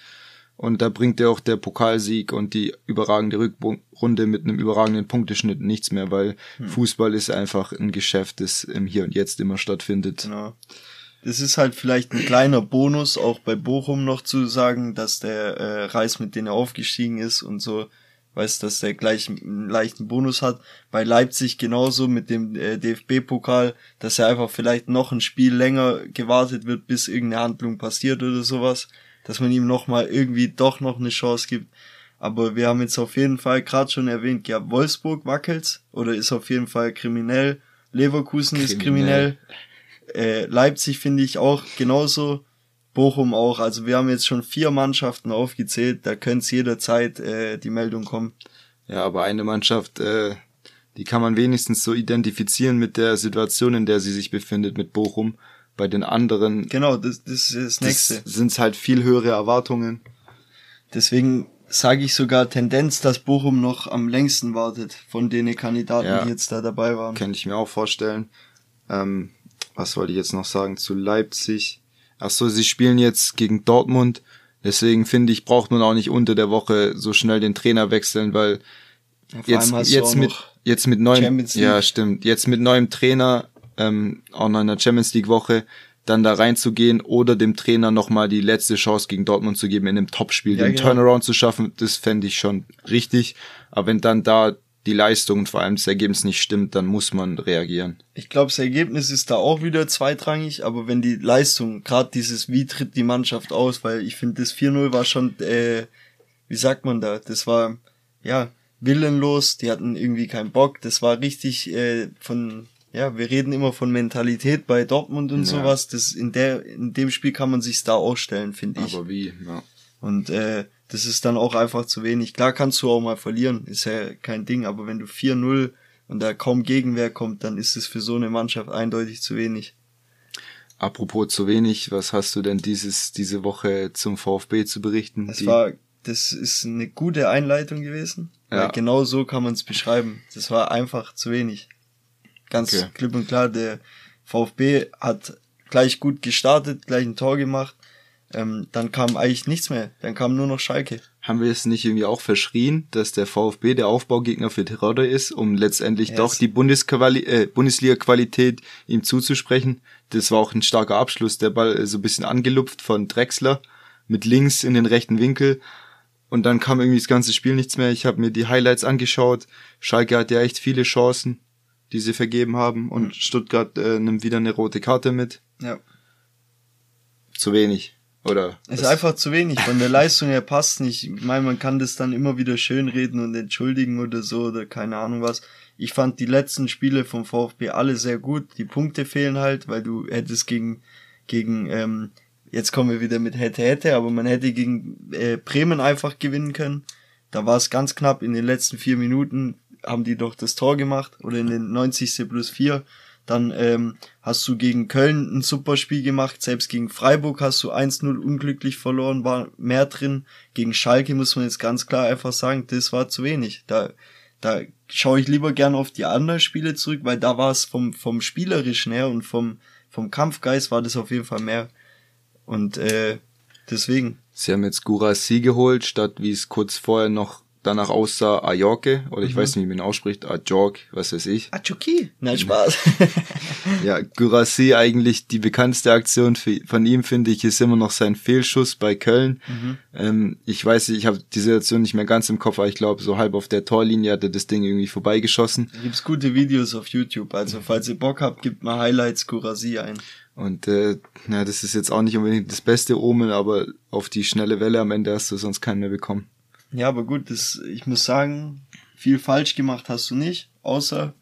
Und da bringt ja auch der Pokalsieg und die überragende Rückrunde mit einem überragenden Punkteschnitt nichts mehr, weil hm. Fußball ist einfach ein Geschäft, das im Hier und Jetzt immer stattfindet. Genau. Das ist halt vielleicht ein kleiner Bonus, auch bei Bochum noch zu sagen, dass der äh, Reis mit denen er aufgestiegen ist und so, weiß, dass der gleich einen leichten Bonus hat. Bei Leipzig genauso mit dem äh, DFB-Pokal, dass er einfach vielleicht noch ein Spiel länger gewartet wird, bis irgendeine Handlung passiert oder sowas, dass man ihm nochmal irgendwie doch noch eine Chance gibt. Aber wir haben jetzt auf jeden Fall gerade schon erwähnt, ja, Wolfsburg wackelt oder ist auf jeden Fall kriminell. Leverkusen kriminell. ist kriminell. Äh, Leipzig finde ich auch genauso. Bochum auch. Also wir haben jetzt schon vier Mannschaften aufgezählt. Da könnte es jederzeit äh, die Meldung kommen. Ja, aber eine Mannschaft, äh, die kann man wenigstens so identifizieren mit der Situation, in der sie sich befindet mit Bochum. Bei den anderen. Genau, das, das ist das nächste. Sind halt viel höhere Erwartungen. Deswegen sage ich sogar Tendenz, dass Bochum noch am längsten wartet von den Kandidaten, ja, die jetzt da dabei waren. Kann ich mir auch vorstellen. Ähm, was wollte ich jetzt noch sagen zu Leipzig? Ach so, sie spielen jetzt gegen Dortmund. Deswegen finde ich, braucht man auch nicht unter der Woche so schnell den Trainer wechseln, weil ja, jetzt, jetzt mit, jetzt mit neuem, ja, stimmt, jetzt mit neuem Trainer, ähm, auch noch in der Champions League Woche, dann da reinzugehen oder dem Trainer nochmal die letzte Chance gegen Dortmund zu geben, in einem Topspiel ja, den genau. Turnaround zu schaffen, das fände ich schon richtig. Aber wenn dann da die Leistung und vor allem das Ergebnis nicht stimmt, dann muss man reagieren. Ich glaube, das Ergebnis ist da auch wieder zweitrangig, aber wenn die Leistung, gerade dieses, wie tritt die Mannschaft aus, weil ich finde, das 4-0 war schon, äh, wie sagt man da, das war, ja, willenlos, die hatten irgendwie keinen Bock, das war richtig äh, von, ja, wir reden immer von Mentalität bei Dortmund und ja. sowas, das in der, in dem Spiel kann man sich da ausstellen, finde ich. Aber wie, ja. Und äh, das ist dann auch einfach zu wenig. Klar kannst du auch mal verlieren, ist ja kein Ding, aber wenn du 4-0 und da kaum Gegenwehr kommt, dann ist es für so eine Mannschaft eindeutig zu wenig. Apropos zu wenig, was hast du denn dieses, diese Woche zum VfB zu berichten? Das war, das ist eine gute Einleitung gewesen. Ja. genau so kann man es beschreiben. Das war einfach zu wenig. Ganz okay. klipp und klar, der VfB hat gleich gut gestartet, gleich ein Tor gemacht, ähm, dann kam eigentlich nichts mehr. Dann kam nur noch Schalke. Haben wir es nicht irgendwie auch verschrien, dass der VfB der Aufbaugegner für Terodde ist, um letztendlich yes. doch die äh, Bundesliga-Qualität ihm zuzusprechen? Das war auch ein starker Abschluss. Der Ball äh, so ein bisschen angelupft von Drexler mit links in den rechten Winkel. Und dann kam irgendwie das ganze Spiel nichts mehr. Ich habe mir die Highlights angeschaut. Schalke hat ja echt viele Chancen, die sie vergeben haben. Und mhm. Stuttgart äh, nimmt wieder eine rote Karte mit. Ja. Zu wenig. Oder? Es ist einfach zu wenig. Von der Leistung her passt nicht. Ich meine, man kann das dann immer wieder schönreden und entschuldigen oder so oder keine Ahnung was. Ich fand die letzten Spiele vom VfB alle sehr gut. Die Punkte fehlen halt, weil du hättest gegen, gegen, ähm, jetzt kommen wir wieder mit hätte, hätte, aber man hätte gegen äh, Bremen einfach gewinnen können. Da war es ganz knapp. In den letzten vier Minuten haben die doch das Tor gemacht oder in den 90. plus vier dann ähm, hast du gegen Köln ein super Spiel gemacht. Selbst gegen Freiburg hast du 1-0 unglücklich verloren, war mehr drin. Gegen Schalke muss man jetzt ganz klar einfach sagen, das war zu wenig. Da, da schaue ich lieber gern auf die anderen Spiele zurück, weil da war es vom, vom Spielerischen her und vom, vom Kampfgeist war das auf jeden Fall mehr. Und äh, deswegen. Sie haben jetzt Gurasi geholt, statt wie es kurz vorher noch danach aussah Ajorke, oder ich mhm. weiß nicht, wie man ihn ausspricht, Ajork, was weiß ich. Achoki, nein, Spaß. ja, Gurasi eigentlich die bekannteste Aktion für, von ihm, finde ich, ist immer noch sein Fehlschuss bei Köln. Mhm. Ähm, ich weiß nicht, ich habe die Situation nicht mehr ganz im Kopf, aber ich glaube, so halb auf der Torlinie hat er das Ding irgendwie vorbeigeschossen. Da gibt's gute Videos auf YouTube, also falls ihr Bock habt, gebt mal Highlights Gurasi ein. Und äh, na, das ist jetzt auch nicht unbedingt das beste Omen, aber auf die schnelle Welle am Ende hast du sonst keinen mehr bekommen. Ja, aber gut, das, ich muss sagen, viel falsch gemacht hast du nicht, außer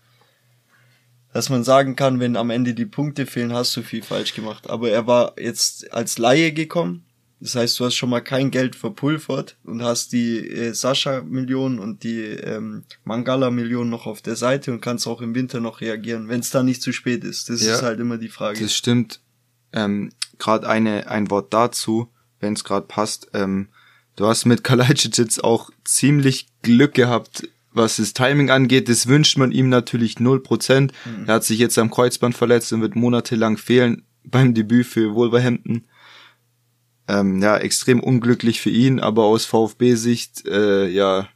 dass man sagen kann, wenn am Ende die Punkte fehlen, hast du viel falsch gemacht. Aber er war jetzt als Laie gekommen. Das heißt, du hast schon mal kein Geld verpulvert und hast die äh, Sascha-Millionen und die ähm, Mangala-Millionen noch auf der Seite und kannst auch im Winter noch reagieren, wenn es dann nicht zu spät ist. Das ja, ist halt immer die Frage. Das stimmt. Ähm, gerade eine ein Wort dazu, wenn es gerade passt. Ähm, Du hast mit Kalajdzic jetzt auch ziemlich Glück gehabt, was das Timing angeht. Das wünscht man ihm natürlich null Prozent. Mhm. Er hat sich jetzt am Kreuzband verletzt und wird monatelang fehlen beim Debüt für Wolverhampton. Ähm, ja, extrem unglücklich für ihn, aber aus VfB-Sicht, äh, ja,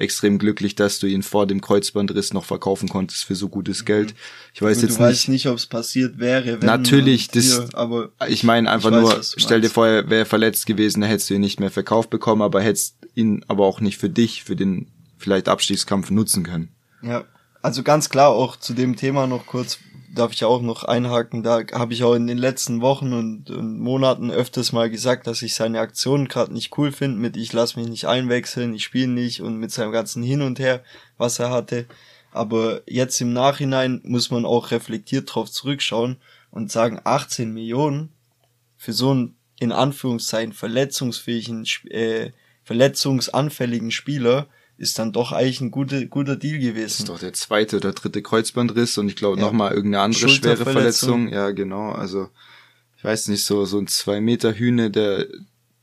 extrem glücklich, dass du ihn vor dem Kreuzbandriss noch verkaufen konntest für so gutes Geld. Ich weiß jetzt du nicht. nicht, ob es passiert wäre. Wenn natürlich, das, aber ich meine einfach ich weiß, nur, stell dir vor, er wäre verletzt gewesen, da hättest du ihn nicht mehr verkauft bekommen, aber hättest ihn aber auch nicht für dich, für den vielleicht Abstiegskampf nutzen können. Ja, also ganz klar auch zu dem Thema noch kurz, darf ich auch noch einhaken, da habe ich auch in den letzten Wochen und, und Monaten öfters mal gesagt, dass ich seine Aktionen gerade nicht cool finde, mit ich lass mich nicht einwechseln, ich spiele nicht und mit seinem ganzen Hin und Her, was er hatte. Aber jetzt im Nachhinein muss man auch reflektiert drauf zurückschauen und sagen, 18 Millionen für so einen in Anführungszeichen verletzungsfähigen, äh, verletzungsanfälligen Spieler ist dann doch eigentlich ein guter, guter Deal gewesen. Das ist doch der zweite oder dritte Kreuzbandriss und ich glaube ja. nochmal irgendeine andere schwere Verletzung. Ja, genau. Also, ich weiß nicht, so, so ein zwei Meter Hühne, der,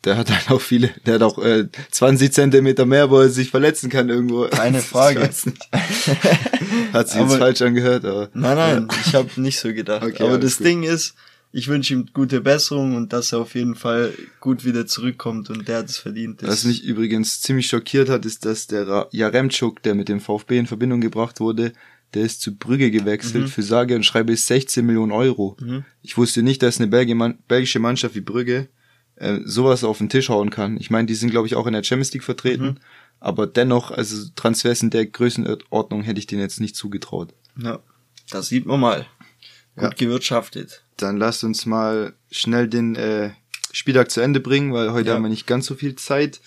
der hat halt auch viele, der hat auch äh, 20 Zentimeter mehr, wo er sich verletzen kann irgendwo. Keine Frage. hat sich jetzt falsch angehört, aber. Nein, nein, ja. ich habe nicht so gedacht. Okay, aber das gut. Ding ist, ich wünsche ihm gute Besserung und dass er auf jeden Fall gut wieder zurückkommt und der hat es verdient. Was mich übrigens ziemlich schockiert hat, ist, dass der Jaremczuk, der mit dem VfB in Verbindung gebracht wurde, der ist zu Brügge gewechselt mhm. für sage und schreibe 16 Millionen Euro. Mhm. Ich wusste nicht, dass eine belgische Mannschaft wie Brügge äh, sowas auf den Tisch hauen kann. Ich meine, die sind, glaube ich, auch in der Champions League vertreten, mhm. aber dennoch, also Transfers in der Größenordnung hätte ich denen jetzt nicht zugetraut. Ja, das sieht man mal. Gut ja. gewirtschaftet. Dann lasst uns mal schnell den äh, Spieltag zu Ende bringen, weil heute ja. haben wir nicht ganz so viel Zeit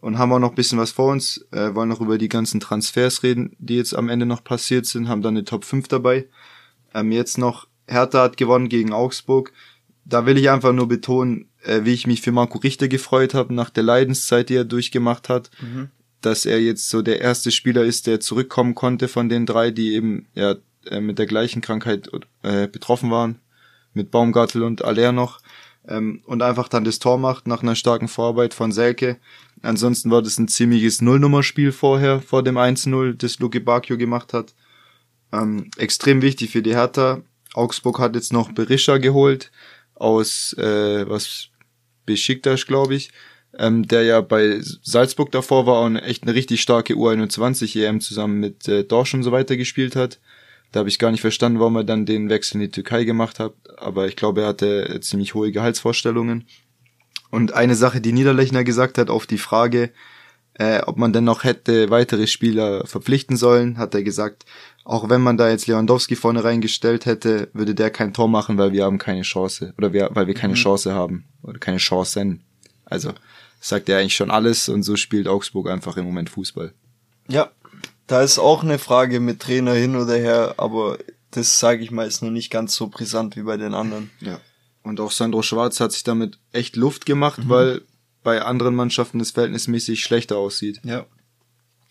und haben auch noch bisschen was vor uns. Äh, wollen noch über die ganzen Transfers reden, die jetzt am Ende noch passiert sind, haben dann eine Top 5 dabei. Ähm, jetzt noch Hertha hat gewonnen gegen Augsburg. Da will ich einfach nur betonen, äh, wie ich mich für Marco Richter gefreut habe nach der Leidenszeit, die er durchgemacht hat. Mhm. Dass er jetzt so der erste Spieler ist, der zurückkommen konnte von den drei, die eben ja äh, mit der gleichen Krankheit äh, betroffen waren mit Baumgartel und Aller noch ähm, und einfach dann das Tor macht nach einer starken Vorarbeit von Selke. Ansonsten war das ein ziemliches Nullnummerspiel vorher, vor dem 1-0, das Luke Bacchio gemacht hat. Ähm, extrem wichtig für die Hertha. Augsburg hat jetzt noch Berisha geholt aus äh, was Besiktas, glaube ich, ähm, der ja bei Salzburg davor war und echt eine richtig starke U21 EM zusammen mit äh, Dorsch und so weiter gespielt hat. Da habe ich gar nicht verstanden, warum er dann den Wechsel in die Türkei gemacht hat, aber ich glaube, er hatte ziemlich hohe Gehaltsvorstellungen. Und eine Sache, die Niederlechner gesagt hat auf die Frage, äh, ob man denn noch hätte weitere Spieler verpflichten sollen, hat er gesagt, auch wenn man da jetzt Lewandowski vorne reingestellt hätte, würde der kein Tor machen, weil wir haben keine Chance oder wir, weil wir keine mhm. Chance haben oder keine Chancen. Also sagt er eigentlich schon alles und so spielt Augsburg einfach im Moment Fußball. Ja, da ist auch eine Frage mit Trainer hin oder her, aber das sage ich mal ist noch nicht ganz so brisant wie bei den anderen. Ja. Und auch Sandro Schwarz hat sich damit echt Luft gemacht, mhm. weil bei anderen Mannschaften es verhältnismäßig schlechter aussieht. Ja.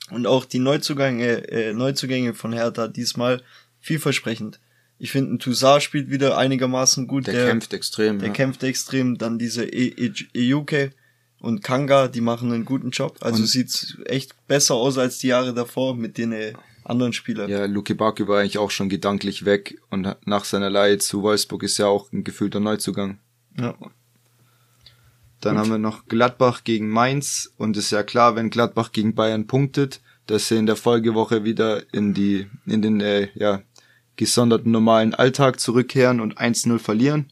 Und auch die Neuzugänge, äh, Neuzugänge von Hertha diesmal vielversprechend. Ich finde, ein Toussaint spielt wieder einigermaßen gut. Der, der kämpft extrem. Der ja. kämpft extrem. Dann diese Ejuke, e und Kanga, die machen einen guten Job. Also und sieht's echt besser aus als die Jahre davor mit den äh, anderen Spielern. Ja, Luke Baku war eigentlich auch schon gedanklich weg und nach seiner Leihe zu Wolfsburg ist ja auch ein gefühlter Neuzugang. Ja. Dann Gut. haben wir noch Gladbach gegen Mainz und ist ja klar, wenn Gladbach gegen Bayern punktet, dass sie in der Folgewoche wieder in die in den äh, ja gesonderten normalen Alltag zurückkehren und 1-0 verlieren.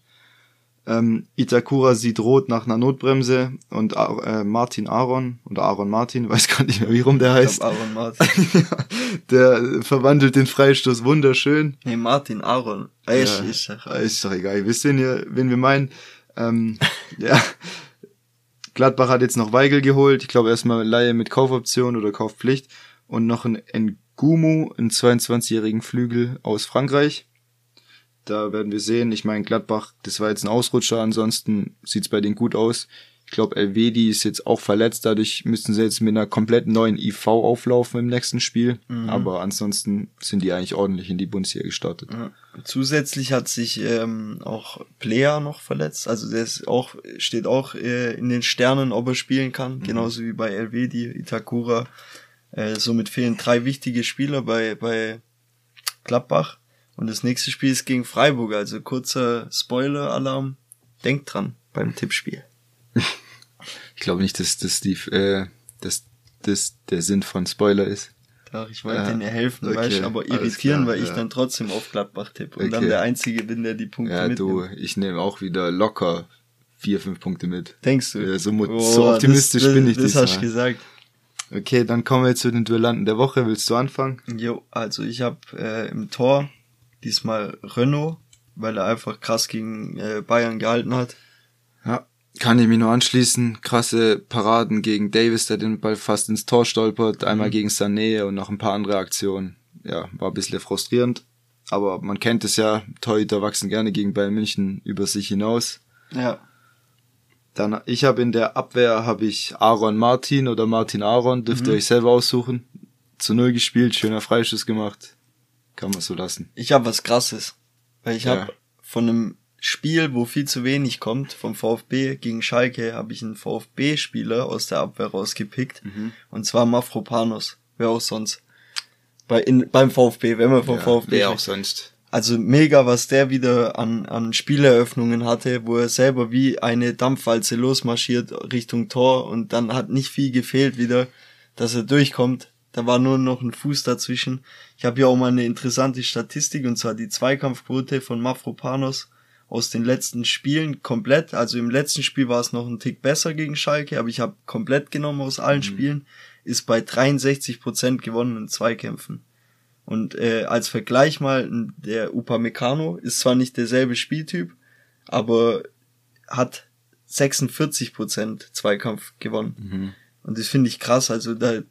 Ähm, Itakura sieht rot nach einer Notbremse und äh, Martin Aaron oder Aaron Martin, weiß gar nicht mehr, wie rum der Ich heißt. glaub, Aaron Martin. der verwandelt den Freistoß wunderschön. nee, Martin Aaron. Äh, ich, Ja, ich sag, ist doch egal. Wisst, wen, ihr, wen wir meinen. Ähm, ja. Gladbach hat jetzt noch Weigel geholt. Ich glaube erstmal Laie mit Kaufoption oder Kaufpflicht. Und noch ein Ngumu, einen 22-jährigen Flügel aus Frankreich. Da werden wir sehen. Ich meine, Gladbach, das war jetzt ein Ausrutscher. Ansonsten sieht's bei denen gut aus. Ich glaube, Elvedi ist jetzt auch verletzt. Dadurch müssten sie jetzt mit einer komplett neuen IV auflaufen im nächsten Spiel. Aber ansonsten sind die eigentlich ordentlich in die Bundesliga gestartet. Ja. Zusätzlich hat sich ähm, auch Player noch verletzt. Also der ist auch, steht auch äh, in den Sternen, ob er spielen kann. Genauso wie bei Elvedi, Itakura. Äh, somit fehlen drei wichtige Spieler bei, bei Gladbach. Und das nächste Spiel ist gegen Freiburg. Also kurzer Spoiler-Alarm. Denkt dran beim Tippspiel. Ich glaube nicht, dass das die, äh, dass das der Sinn von Spoiler ist. Doch, ich wollte Ja, denen ja helfen, okay, weißt, aber irritieren, klar, weil ich ja. dann trotzdem auf Gladbach tippe. Und dann Okay. der Einzige bin, der die Punkte Ja, du, mitnimmt. ich nehme auch wieder locker vier, fünf Punkte mit. Denkst du? Ja, so Oh, so optimistisch das, bin ich Das hast du diesmal. gesagt. Okay, dann kommen wir zu den Duellanten der Woche. Willst du anfangen? Jo, also ich habe äh, im Tor diesmal Renault, weil er einfach krass gegen äh, Bayern gehalten hat. Ja, kann ich mich nur anschließen. Krasse Paraden gegen Davis, der den Ball fast ins Tor stolpert. Einmal gegen Sané und noch ein paar andere Aktionen. Ja, war ein bisschen frustrierend. Aber man kennt es ja, Torhüter wachsen gerne gegen Bayern München über sich hinaus. Ja. Dann, ich habe in der Abwehr habe ich Aaron Martin oder Martin Aaron, dürft ihr euch selber aussuchen. Zu null gespielt, schöner Freischuss gemacht. Kann man so lassen. Ich habe was krasses. Weil ich Ja. habe von einem Spiel, wo viel zu wenig kommt, vom VfB gegen Schalke, habe ich einen VfB-Spieler aus der Abwehr rausgepickt. Und zwar Mafropanos. Wer auch sonst. Bei, in, beim VfB, wenn wir vom Ja, VfB wer auch sonst. Also mega, was der wieder an, an Spieleröffnungen hatte, wo er selber wie eine Dampfwalze losmarschiert Richtung Tor und dann hat nicht viel gefehlt wieder, dass er durchkommt. Da war nur noch ein Fuß dazwischen. Ich habe hier auch mal eine interessante Statistik und zwar die Zweikampfquote von Mafropanos aus den letzten Spielen komplett. Also im letzten Spiel war es noch ein Tick besser gegen Schalke, aber ich habe komplett genommen aus allen Spielen, ist bei 63% gewonnenen Zweikämpfen. Und äh, als Vergleich mal, der Upamecano ist zwar nicht derselbe Spieltyp, aber hat 46% Zweikampf gewonnen. Und das finde ich krass. Also da,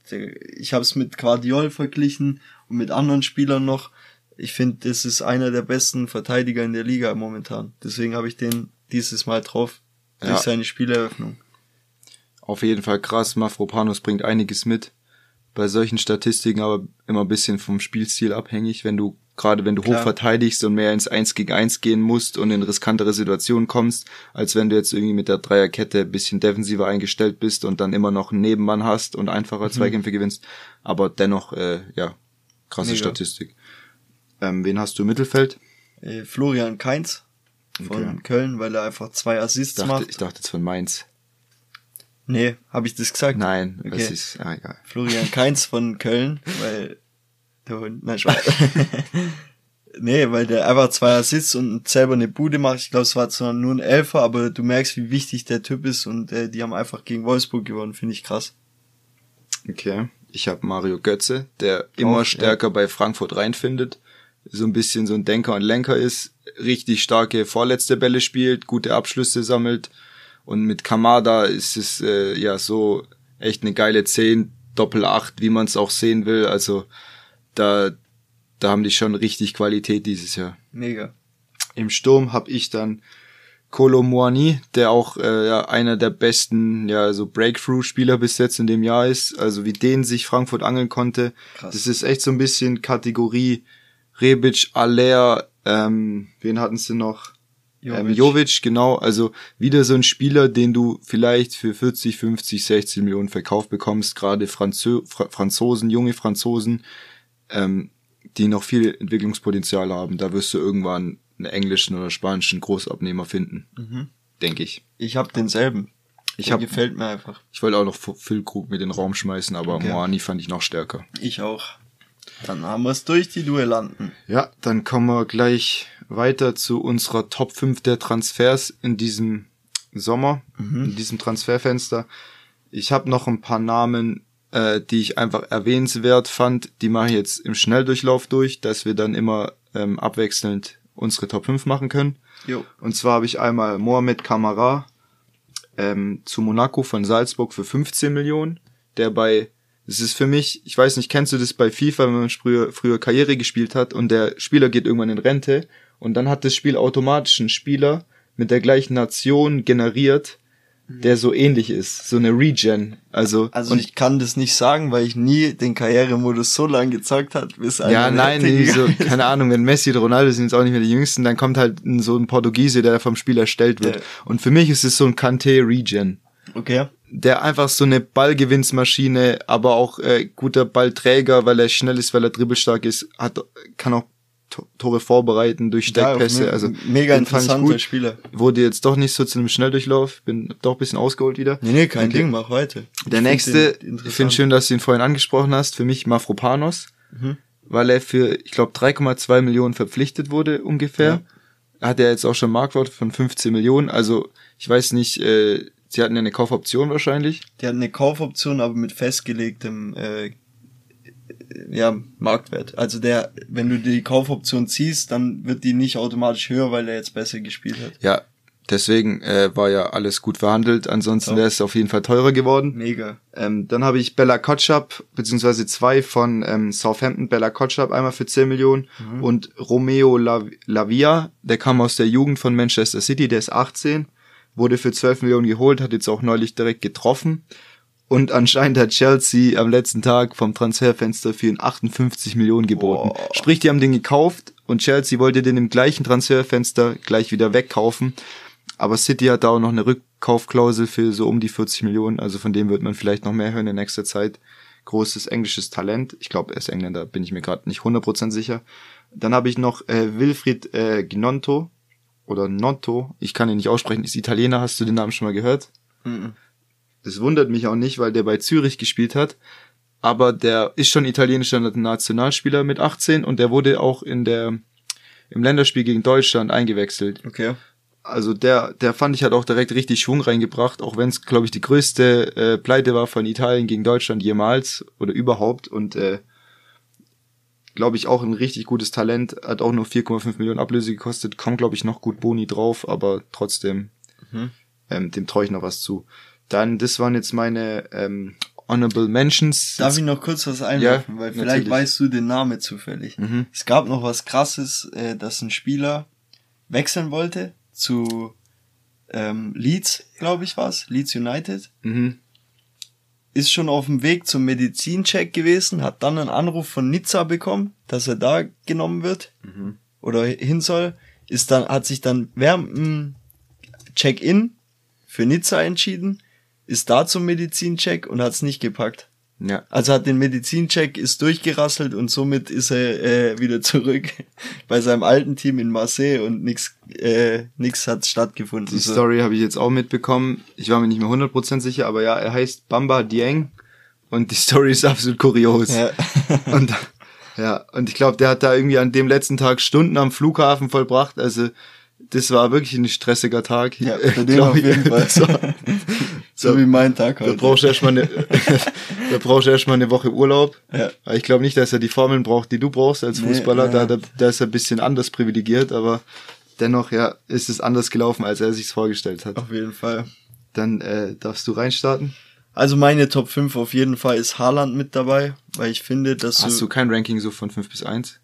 ich habe es mit Guardiol verglichen und mit anderen Spielern noch. Ich finde, das ist einer der besten Verteidiger in der Liga momentan. Deswegen habe ich den dieses Mal drauf durch Ja. seine Spieleröffnung. Auf jeden Fall krass. Mafropanos bringt einiges mit. Bei solchen Statistiken aber immer ein bisschen vom Spielstil abhängig. Wenn du, gerade wenn du Klar. hoch verteidigst und mehr ins 1 gegen 1 gehen musst und in riskantere Situationen kommst, als wenn du jetzt irgendwie mit der Dreierkette ein bisschen defensiver eingestellt bist und dann immer noch einen Nebenmann hast und einfacher Zweikämpfe gewinnst. Aber dennoch, äh, ja, krasse Mega. Statistik. Ähm, wen hast du im Mittelfeld? Äh, Florian Kainz von Okay. Köln, weil er einfach zwei Assists Ich dachte, macht. ich dachte jetzt von Mainz. Nee, habe ich das gesagt? Nein, Okay. das ist, ah, egal. Florian Kainz von Köln, weil der Hund, nein, Spaß. nee, weil der einfach zwei Assists und selber eine Bude macht. Ich glaube, es war zwar nur ein Elfer, aber du merkst, wie wichtig der Typ ist und äh, die haben einfach gegen Wolfsburg gewonnen, finde ich krass. Okay. Ich habe Mario Götze, der immer ja. stärker bei Frankfurt reinfindet. So ein bisschen so ein Denker und Lenker ist, richtig starke vorletzte Bälle spielt, gute Abschlüsse sammelt. Und mit Kamada ist es äh, ja so echt eine geile 10, Doppel 8, wie man es auch sehen will. Also da, da haben die schon richtig Qualität dieses Jahr. Mega. Im Sturm habe ich dann Kolo Muani, der auch äh, ja, einer der besten ja so Breakthrough-Spieler bis jetzt in dem Jahr ist. Also wie den sich Frankfurt angeln konnte. Krass. Das ist echt so ein bisschen Kategorie Rebic, Aller, ähm, wen hatten sie noch? Jovic. Ähm, Jovic. Jovic, genau. Also wieder so ein Spieler, den du vielleicht für 40, 50, 60 Millionen verkauft bekommst. Gerade Franzö Fra Franzosen, junge Franzosen, ähm, die noch viel Entwicklungspotenzial haben. Da wirst du irgendwann einen englischen oder spanischen Großabnehmer finden. Mhm. Denke ich. Ich habe denselben. Ich hab- gefällt mir einfach. Ich wollte auch noch Füllkrug mit in den Raum schmeißen, aber Okay. Moani fand ich noch stärker. Ich auch. Dann haben wir es durch, die Duellanten. Ja, dann kommen wir gleich weiter zu unserer Top 5 der Transfers in diesem Sommer, in diesem Transferfenster. Ich habe noch ein paar Namen, äh, die ich einfach erwähnenswert fand. Die mache ich jetzt im Schnelldurchlauf durch, dass wir dann immer ähm, abwechselnd unsere Top 5 machen können. Jo. Und zwar habe ich einmal Mohamed Kamara ähm, zu Monaco von Salzburg für 15 Millionen, der bei es ist für mich, ich weiß nicht, kennst du das bei FIFA, wenn man früher, früher Karriere gespielt hat und der Spieler geht irgendwann in Rente und dann hat das Spiel automatisch einen Spieler mit der gleichen Nation generiert, der so ähnlich ist, so eine Regen. Also, Also und ich kann das nicht sagen, weil ich nie den Karrieremodus so lange gezockt hat, bis ja, nein, nee, so, keine Ahnung, wenn Messi und Ronaldo sind jetzt auch nicht mehr die Jüngsten, dann kommt halt so ein Portugiese, der vom Spiel erstellt wird. Ja. Und für mich ist es so ein Kante-Regen. Okay. der einfach so eine Ballgewinnsmaschine, aber auch äh, guter Ballträger, weil er schnell ist, weil er dribbelstark ist, hat kann auch Tore vorbereiten durch Steckpässe. Ja, also mega gut. Spieler. Wurde jetzt doch nicht so zu einem Schnelldurchlauf, bin doch ein bisschen ausgeholt wieder. Nee, nee, kein Okay. Ding, mach weiter. Der Ich nächste, ich finde schön, dass du ihn vorhin angesprochen hast, für mich Mafropanos, Mhm. weil er für, ich glaube, 3,2 Millionen verpflichtet wurde ungefähr. Hat er jetzt auch schon Marktwert von 15 Millionen, also ich weiß nicht, äh, sie hatten ja eine Kaufoption wahrscheinlich. Der hat eine Kaufoption, aber mit festgelegtem äh, ja, Marktwert. Also der, wenn du die Kaufoption ziehst, dann wird die nicht automatisch höher, weil er jetzt besser gespielt hat. Ja, deswegen äh, war ja alles gut verhandelt. Ansonsten Ja. wäre es auf jeden Fall teurer geworden. Mega. Ähm, dann habe ich Bella Kotschap, beziehungsweise zwei von ähm, Southampton, Bella Kotschap, einmal für 10 Millionen und Romeo La Lavia, der kam aus der Jugend von Manchester City, der ist 18, wurde für 12 Millionen geholt, hat jetzt auch neulich direkt getroffen. Und anscheinend hat Chelsea am letzten Tag vom Transferfenster für ihn 58 Millionen geboten. Boah. Sprich, die haben den gekauft und Chelsea wollte den im gleichen Transferfenster gleich wieder wegkaufen. Aber City hat da auch noch eine Rückkaufklausel für so um die 40 Millionen. Also von dem wird man vielleicht noch mehr hören in nächster Zeit. Großes englisches Talent. Ich glaube, er ist Engländer, bin ich mir gerade nicht 100% sicher. Dann habe ich noch äh, Wilfried äh, Gnonto oder Notto. Ich kann ihn nicht aussprechen. Ist Italiener. Hast du den Namen schon mal gehört? Mhm. Das wundert mich auch nicht, weil der bei Zürich gespielt hat. Aber der ist schon italienischer Nationalspieler mit 18 und der wurde auch in der im Länderspiel gegen Deutschland eingewechselt. Okay. Also der, der fand ich hat auch direkt richtig Schwung reingebracht, auch wenn es, glaube ich, die größte äh, Pleite war von Italien gegen Deutschland jemals oder überhaupt. Und äh, glaube ich auch ein richtig gutes Talent, hat auch nur 4,5 Millionen Ablöse gekostet, kommt, glaube ich, noch gut Boni drauf, aber trotzdem, Mhm. ähm, dem traue ich noch was zu. Dann, das waren jetzt meine ähm, Honorable Mentions. Darf ich noch kurz was einwerfen? weil vielleicht natürlich. weißt du den Namen zufällig. Mhm. Es gab noch was krasses, äh, dass ein Spieler wechseln wollte zu ähm, Leeds, glaube ich war's, Leeds United. Mhm. Ist schon auf dem Weg zum Medizincheck gewesen, hat dann einen Anruf von Nizza bekommen, dass er da genommen wird Mhm. oder hin soll. Ist dann, hat sich dann während Check-in für Nizza entschieden, ist da zum Medizincheck und hat es nicht gepackt. Ja. Also hat den Medizincheck, ist durchgerasselt und somit ist er äh, wieder zurück bei seinem alten Team in Marseille und nix, äh, nix hat stattgefunden. Die. Story habe ich jetzt auch mitbekommen. Ich war mir nicht mehr 100% sicher, aber ja, er heißt Bamba Dieng und die Story ist absolut kurios. Ja. Und ja, und ich glaube, der hat da irgendwie an dem letzten Tag Stunden am Flughafen vollbracht. Also das war wirklich ein stressiger Tag. ja, für den auf jeden Fall. So wie mein Tag Da heute. brauchst du erstmal eine, da brauchst du erstmal eine Woche Urlaub. Ja. Ich glaube nicht, dass er die Formeln braucht, die du brauchst als Nee, Fußballer. ja. Da, da, da ist er ein bisschen anders privilegiert, aber dennoch, ja, ist es anders gelaufen, als er sich's vorgestellt hat. Auf jeden Fall. Dann äh, darfst du reinstarten. Also meine Top 5 auf jeden Fall ist Haaland mit dabei, weil ich finde, dass Hast du kein Ranking so von 5 bis 1?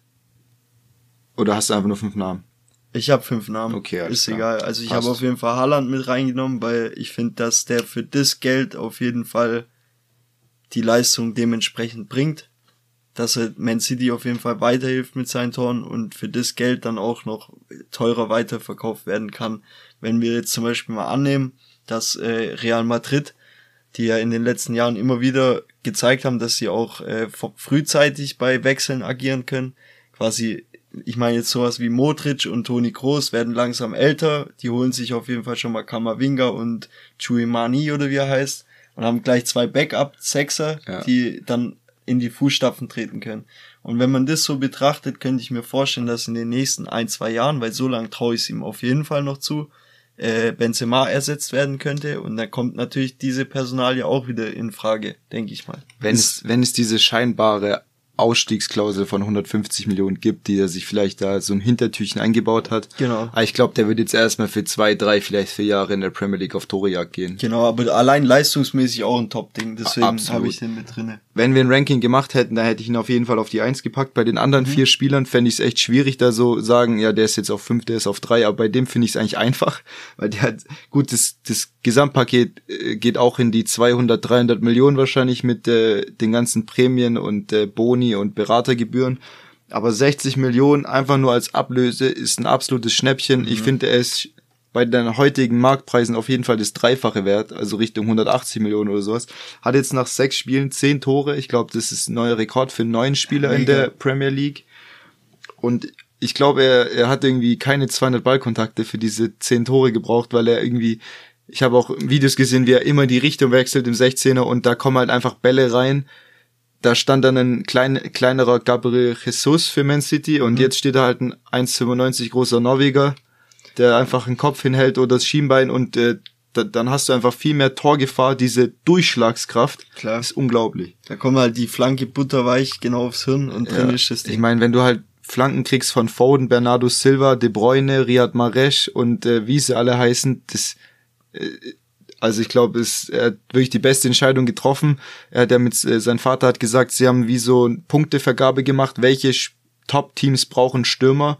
Oder hast du einfach nur fünf Namen? Ich habe fünf Namen. Okay, alles ist klar. egal. Also ich habe auf jeden Fall Haaland mit reingenommen, weil ich finde, dass der für das Geld auf jeden Fall die Leistung dementsprechend bringt. Dass er Man City auf jeden Fall weiterhilft mit seinen Toren und für das Geld dann auch noch teurer weiterverkauft werden kann. Wenn wir jetzt zum Beispiel mal annehmen, dass äh, Real Madrid, die ja in den letzten Jahren immer wieder gezeigt haben, dass sie auch äh, frühzeitig bei Wechseln agieren können, quasi ich meine jetzt sowas wie Modric und Toni Kroos werden langsam älter, die holen sich auf jeden Fall schon mal Kamavinga und Chuimani oder wie er heißt und haben gleich zwei Backup-Sexer, Ja. die dann in die Fußstapfen treten können. Und wenn man das so betrachtet, könnte ich mir vorstellen, dass in den nächsten ein, zwei Jahren, weil so lange traue ich es ihm auf jeden Fall noch zu, äh, Benzema ersetzt werden könnte. Und dann kommt natürlich diese Personalie auch wieder in Frage, denke ich mal. Wenn es, wenn es diese scheinbare Ausstiegsklausel von 150 Millionen gibt, die er sich vielleicht da so ein Hintertürchen eingebaut hat. Genau. Aber ich glaube, der wird jetzt erstmal für zwei, drei, vielleicht vier Jahre in der Premier League auf Torejagd gehen. Genau, aber allein leistungsmäßig auch ein Top-Ding, deswegen habe ich den mit drinne. Wenn wir ein Ranking gemacht hätten, dann hätte ich ihn auf jeden Fall auf die Eins gepackt. Bei den anderen Mhm. vier Spielern fände ich es echt schwierig, da so sagen, ja, der ist jetzt auf fünf, der ist auf drei, aber bei dem finde ich es eigentlich einfach, weil der hat, gut, das, das Gesamtpaket äh, geht auch in die 200, 300 Millionen wahrscheinlich mit äh, den ganzen Prämien und äh, Boni und Beratergebühren. Aber 60 Millionen einfach nur als Ablöse ist ein absolutes Schnäppchen. Ich finde, er ist bei den heutigen Marktpreisen auf jeden Fall das Dreifache wert, also Richtung 180 Millionen oder sowas. Hat jetzt nach sechs Spielen zehn Tore. Ich glaube, das ist ein neuer Rekord für einen neuen Spieler in der Premier League. Und ich glaube, er, er hat irgendwie keine 200 Ballkontakte für diese zehn Tore gebraucht, weil er irgendwie, ich habe auch Videos gesehen, wie er immer die Richtung wechselt im 16er und da kommen halt einfach Bälle rein. Da stand dann ein klein, kleinerer Gabriel Jesus für Man City und jetzt steht da halt ein 1,95 großer Norweger, der einfach den Kopf hinhält oder das Schienbein und äh, da, dann hast du einfach viel mehr Torgefahr, diese Durchschlagskraft. Klar. Ist unglaublich. Da kommt halt die Flanke butterweich genau aufs Hirn und drin Ja. ist das Ich Ding. meine, wenn du halt Flanken kriegst von Foden, Bernardo Silva, De Bruyne, Riyad Mahrez und äh, wie sie alle heißen, das äh, also ich glaube, es er hat wirklich die beste Entscheidung getroffen. Er hat ja mit äh, sein Vater hat gesagt, sie haben wie so eine Punktevergabe gemacht, welche Top-Teams brauchen Stürmer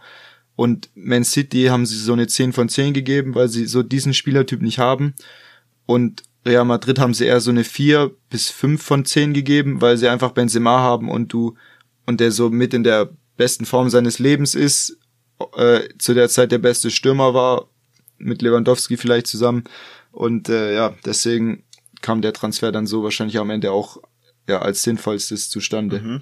und Man City haben sie so eine 10 von 10 gegeben, weil sie so diesen Spielertyp nicht haben und Real Madrid haben sie eher so eine 4 bis 5 von 10 gegeben, weil sie einfach Benzema haben und du und der so mit in der besten Form seines Lebens ist, äh, zu der Zeit der beste Stürmer war, mit Lewandowski vielleicht zusammen. Und äh, ja, deswegen kam der Transfer dann so wahrscheinlich am Ende auch ja, als sinnvollstes zustande. Mhm.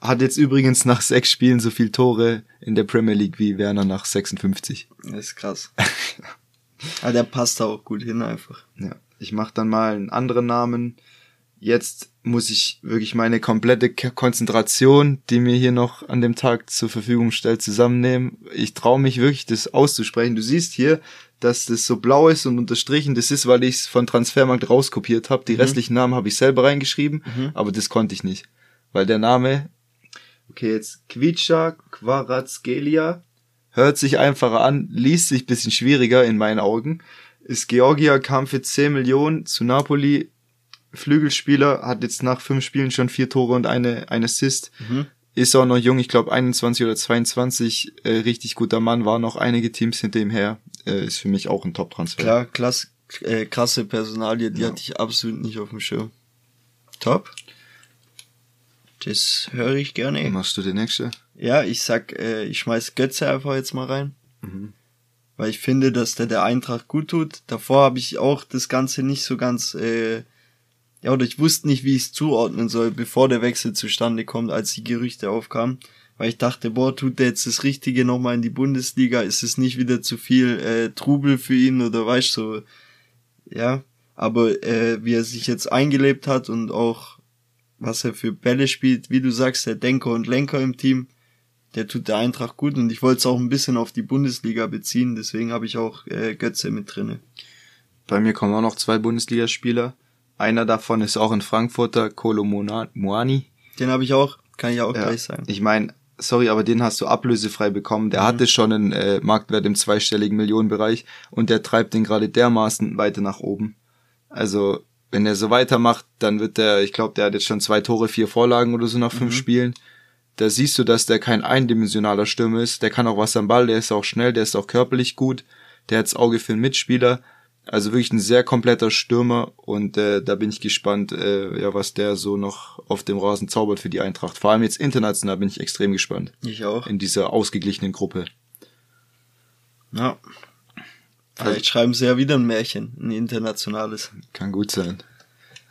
Hat jetzt übrigens nach sechs Spielen so viel Tore in der Premier League wie Werner nach 56. Das ist krass. Aber der passt da auch gut hin einfach. Ja, ich mache dann mal einen anderen Namen. Jetzt muss ich wirklich meine komplette Konzentration, die mir hier noch an dem Tag zur Verfügung stellt, zusammennehmen. Ich traue mich wirklich, das auszusprechen. Du siehst hier, dass das so blau ist und unterstrichen. Das ist, weil ich es von Transfermarkt rauskopiert habe. Die restlichen Namen habe ich selber reingeschrieben, aber das konnte ich nicht. Weil der Name, okay, jetzt Kvica Quarazgelia, hört sich einfacher an, liest sich bisschen schwieriger in meinen Augen. Ist Georgia, kam für 10 Millionen zu Napoli. Flügelspieler, hat jetzt nach fünf Spielen schon vier Tore und eine, ein Assist. Ist auch noch jung, ich glaube 21 oder 22, äh, richtig guter Mann, war noch einige Teams hinter ihm her. Äh, ist für mich auch ein Top-Transfer. Klar, klass, äh, krasse Personalie, die hatte ich absolut nicht auf dem Schirm. Top. Das höre ich gerne. Machst du den nächste? Ja, ich sag, äh, ich schmeiß Götze einfach jetzt mal rein. Mhm. Weil ich finde, dass der der Eintracht gut tut. Davor habe ich auch das Ganze nicht so ganz, äh, ja, oder ich wusste nicht, wie ich es zuordnen soll, bevor der Wechsel zustande kommt, als die Gerüchte aufkamen. Weil ich dachte, boah, tut der jetzt das Richtige nochmal in die Bundesliga? Ist es nicht wieder zu viel äh, Trubel für ihn oder weißt so, ja. Aber äh, wie er sich jetzt eingelebt hat und auch was er für Bälle spielt, wie du sagst, der Denker und Lenker im Team, der tut der Eintracht gut und ich wollte es auch ein bisschen auf die Bundesliga beziehen, deswegen habe ich auch äh, Götze mit drinne. Bei mir kommen auch noch zwei Bundesligaspieler. Einer davon ist auch ein Frankfurter, Kolo Moani. Den habe ich auch, kann ich auch Ja. gleich sagen. Ich meine, sorry, aber den hast du ablösefrei bekommen. Der hatte schon einen äh, Marktwert im zweistelligen Millionenbereich und der treibt den gerade dermaßen weiter nach oben. Also, wenn er so weitermacht, dann wird der, ich glaube, der hat jetzt schon zwei Tore, vier Vorlagen oder so nach fünf Spielen. Da siehst du, dass der kein eindimensionaler Stürmer ist. Der kann auch was am Ball, der ist auch schnell, der ist auch körperlich gut. Der hat das Auge für einen Mitspieler. Also wirklich ein sehr kompletter Stürmer und äh, da bin ich gespannt, äh, ja, was der so noch auf dem Rasen zaubert für die Eintracht. Vor allem jetzt international bin ich extrem gespannt Ich auch. in dieser ausgeglichenen Gruppe. Ja. Vielleicht schreiben sie ja wieder ein Märchen, ein internationales. Kann gut sein.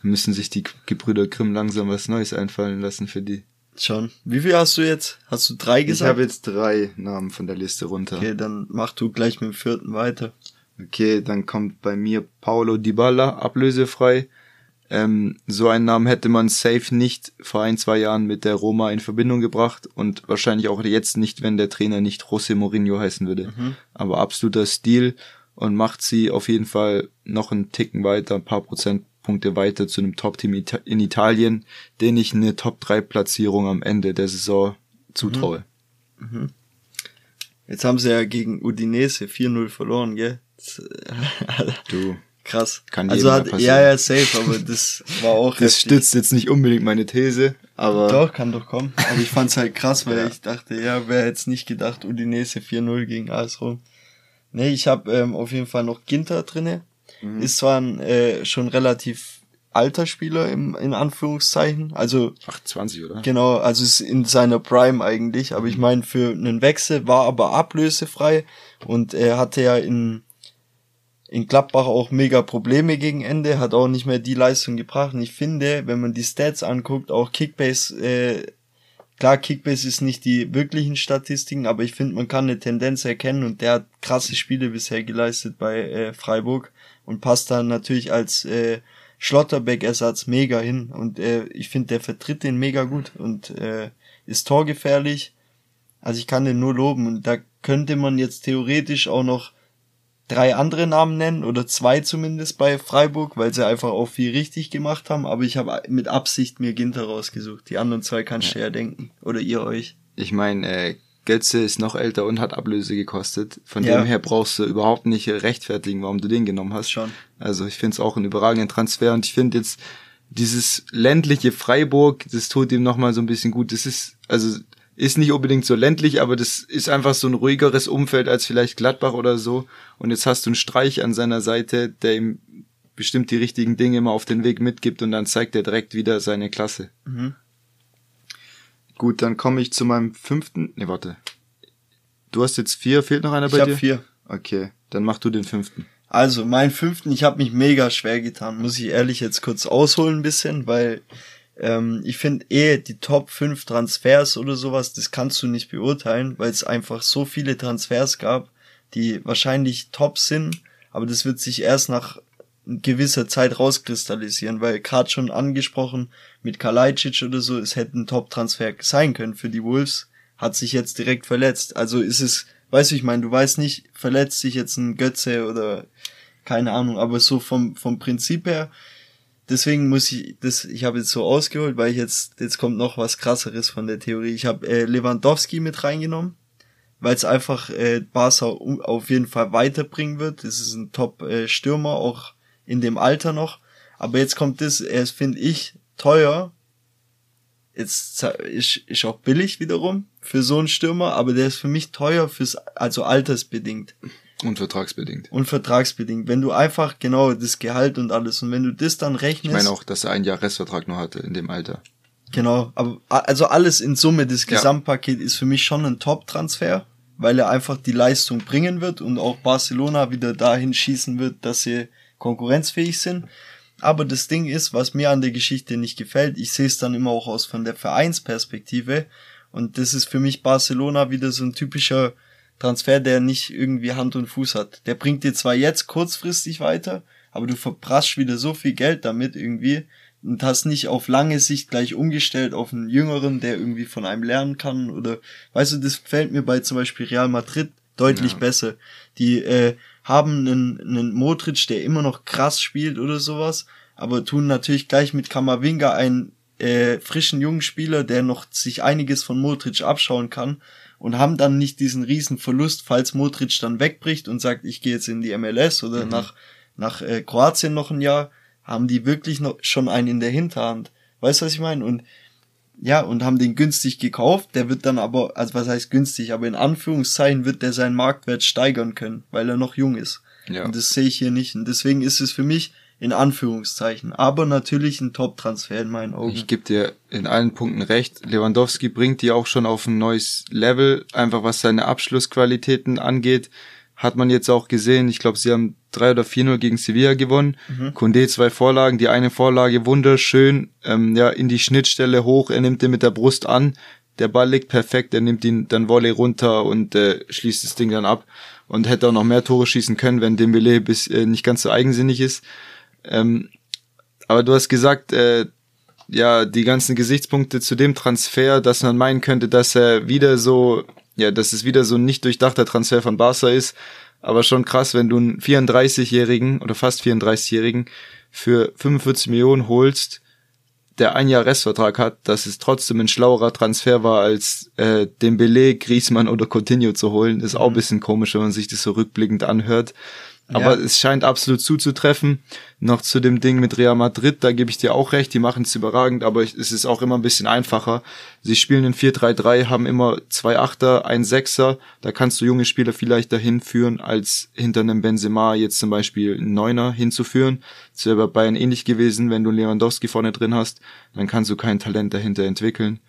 Müssen sich die Gebrüder Grimm langsam was Neues einfallen lassen für die. Schon. Wie viel hast du jetzt? Hast du drei gesagt? Ich habe jetzt drei Namen von der Liste runter. Okay, dann mach du gleich mit dem vierten weiter. Okay, dann kommt bei mir Paulo Dybala, ablösefrei. Ähm, so einen Namen hätte man safe nicht vor ein, zwei Jahren mit der Roma in Verbindung gebracht und wahrscheinlich auch jetzt nicht, wenn der Trainer nicht José Mourinho heißen würde. Mhm. Aber absoluter Stil und macht sie auf jeden Fall noch einen Ticken weiter, ein paar Prozentpunkte weiter zu einem Top-Team in Italien, den ich eine Top-3-Platzierung am Ende der Saison zutraue. Mhm. Mhm. Jetzt haben sie ja gegen Udinese 4-0 verloren, gell? du. Krass. Kann also hat, ja, ja, safe, aber das war auch. das stützt jetzt nicht unbedingt meine These, aber. Doch, kann doch kommen. Aber ich fand's halt krass, weil ja. ich dachte, ja, wer jetzt nicht gedacht, Udinese 4-0 gegen AS Rom. Nee, ich habe ähm, auf jeden Fall noch Ginter drinne. Mhm. Ist zwar ein äh, schon relativ alter Spieler im, in Anführungszeichen. Also 28, oder? Genau, also ist in seiner Prime eigentlich. Aber ich mhm. meine, für einen Wechsel war aber ablösefrei und er hatte ja in, in Gladbach auch mega Probleme gegen Ende, hat auch nicht mehr die Leistung gebracht. Und ich finde, wenn man die Stats anguckt, auch Kickbase äh, Klar, Kickbase ist nicht die wirklichen Statistiken, aber ich finde, man kann eine Tendenz erkennen und der hat krasse Spiele bisher geleistet bei äh, Freiburg und passt dann natürlich als äh, Schlotterbeck-Ersatz mega hin und äh, ich finde, der vertritt den mega gut und äh, ist torgefährlich. Also ich kann den nur loben und da könnte man jetzt theoretisch auch noch drei andere Namen nennen oder zwei zumindest bei Freiburg, weil sie einfach auch viel richtig gemacht haben. Aber ich habe mit Absicht mir Ginter rausgesucht. Die anderen zwei kannst du ja denken. Oder ihr euch. Ich meine, äh, Götze ist noch älter und hat Ablöse gekostet. Von ja. dem her brauchst du überhaupt nicht rechtfertigen, warum du den genommen hast. Schon. Also ich finde es auch einen überragenden Transfer und ich finde jetzt dieses ländliche Freiburg, das tut ihm nochmal so ein bisschen gut. Das ist, also ist nicht unbedingt so ländlich, aber das ist einfach so ein ruhigeres Umfeld als vielleicht Gladbach oder so. Und jetzt hast du einen Streich an seiner Seite, der ihm bestimmt die richtigen Dinge immer auf den Weg mitgibt und dann zeigt er direkt wieder seine Klasse. Mhm. Gut, dann komme ich zu meinem fünften. Ne, warte. Du hast jetzt vier, fehlt noch einer bei ich dir? Ich vier. Okay, dann mach du den fünften. Also, mein fünften, ich habe mich mega schwer getan, muss ich ehrlich jetzt kurz ausholen ein bisschen, weil ähm, ich finde eh die Top 5 Transfers oder sowas, das kannst du nicht beurteilen, weil es einfach so viele Transfers gab, die wahrscheinlich top sind, aber das wird sich erst nach gewisser Zeit rauskristallisieren, weil gerade schon angesprochen mit Kalajdzic oder so, es hätte ein Top-Transfer sein können für die Wolves, hat sich jetzt direkt verletzt. Also ist es, weißt du, ich meine, du weißt nicht, verletzt sich jetzt ein Götze oder keine Ahnung, aber so vom, vom Prinzip her deswegen muss ich das, ich habe jetzt so ausgeholt, weil ich jetzt, jetzt kommt noch was krasseres von der Theorie. Ich habe äh, Lewandowski mit reingenommen, weil es einfach äh, Barca auf jeden Fall weiterbringen wird. Das ist ein Top-Stürmer, äh, auch in dem Alter noch. Aber jetzt kommt das, er finde ich, teuer. Jetzt ist, ist auch billig wiederum für so einen Stürmer, aber der ist für mich teuer fürs, also altersbedingt. Und vertragsbedingt. Und vertragsbedingt. Wenn du einfach genau das Gehalt und alles und wenn du das dann rechnest. Ich meine auch, dass er einen Jahr Restvertrag nur hatte in dem Alter. Genau, aber also alles in Summe, das Gesamtpaket ja. ist für mich schon ein Top-Transfer, weil er einfach die Leistung bringen wird und auch Barcelona wieder dahin schießen wird, dass sie konkurrenzfähig sind. Aber das Ding ist, was mir an der Geschichte nicht gefällt, ich sehe es dann immer auch aus von der Vereinsperspektive und das ist für mich Barcelona wieder so ein typischer Transfer, der nicht irgendwie Hand und Fuß hat. Der bringt dir zwar jetzt kurzfristig weiter, aber du verprassst wieder so viel Geld damit irgendwie und hast nicht auf lange Sicht gleich umgestellt auf einen Jüngeren, der irgendwie von einem lernen kann oder, weißt du, das fällt mir bei zum Beispiel Real Madrid deutlich ja. besser. Die äh, haben einen, einen Modric, der immer noch krass spielt oder sowas, aber tun natürlich gleich mit Kamavinga einen äh, frischen jungen Spieler, der noch sich einiges von Modric abschauen kann und haben dann nicht diesen riesen Verlust, falls Modric dann wegbricht und sagt, ich gehe jetzt in die MLS oder mhm. nach, nach äh, Kroatien noch ein Jahr, haben die wirklich noch schon einen in der Hinterhand. Weißt du, was ich meine? Und ja, und haben den günstig gekauft, der wird dann aber, also was heißt günstig, aber in Anführungszeichen wird der seinen Marktwert steigern können, weil er noch jung ist. Ja. Und das sehe ich hier nicht. Und deswegen ist es für mich in Anführungszeichen. Aber natürlich ein Top-Transfer in meinen Augen. Ich gebe dir in allen Punkten recht. Lewandowski bringt die auch schon auf ein neues Level, einfach was seine Abschlussqualitäten angeht. hat man jetzt auch gesehen. Ich glaube, sie haben 3 oder 4-0 gegen Sevilla gewonnen. Mhm. Kunde zwei Vorlagen, die eine Vorlage wunderschön, ähm, ja, in die Schnittstelle hoch, er nimmt den mit der Brust an, der Ball liegt perfekt, er nimmt ihn dann Volley runter und äh, schließt das Ding dann ab und hätte auch noch mehr Tore schießen können, wenn Dembele bis äh, nicht ganz so eigensinnig ist. Ähm, aber du hast gesagt, äh, ja, die ganzen Gesichtspunkte zu dem Transfer, dass man meinen könnte, dass er wieder so, ja, dass es wieder so ein nicht durchdachter Transfer von Barca ist. Aber schon krass, wenn du einen 34-Jährigen oder fast 34-Jährigen für 45 Millionen holst, der ein Jahr Restvertrag hat, dass es trotzdem ein schlauerer Transfer war, als äh, Dembele, Griezmann oder Coutinho zu holen, ist auch ein mhm. bisschen komisch, wenn man sich das so rückblickend anhört. Aber ja. es scheint absolut zuzutreffen. Noch zu dem Ding mit Real Madrid, da gebe ich dir auch recht, die machen es überragend, aber es ist auch immer ein bisschen einfacher. Sie spielen in 4-3-3, haben immer zwei Achter, ein Sechser, da kannst du junge Spieler vielleicht dahin führen, als hinter einem Benzema jetzt zum Beispiel einen Neuner hinzuführen. Das wäre bei Bayern ähnlich gewesen, wenn du Lewandowski vorne drin hast, dann kannst du kein Talent dahinter entwickeln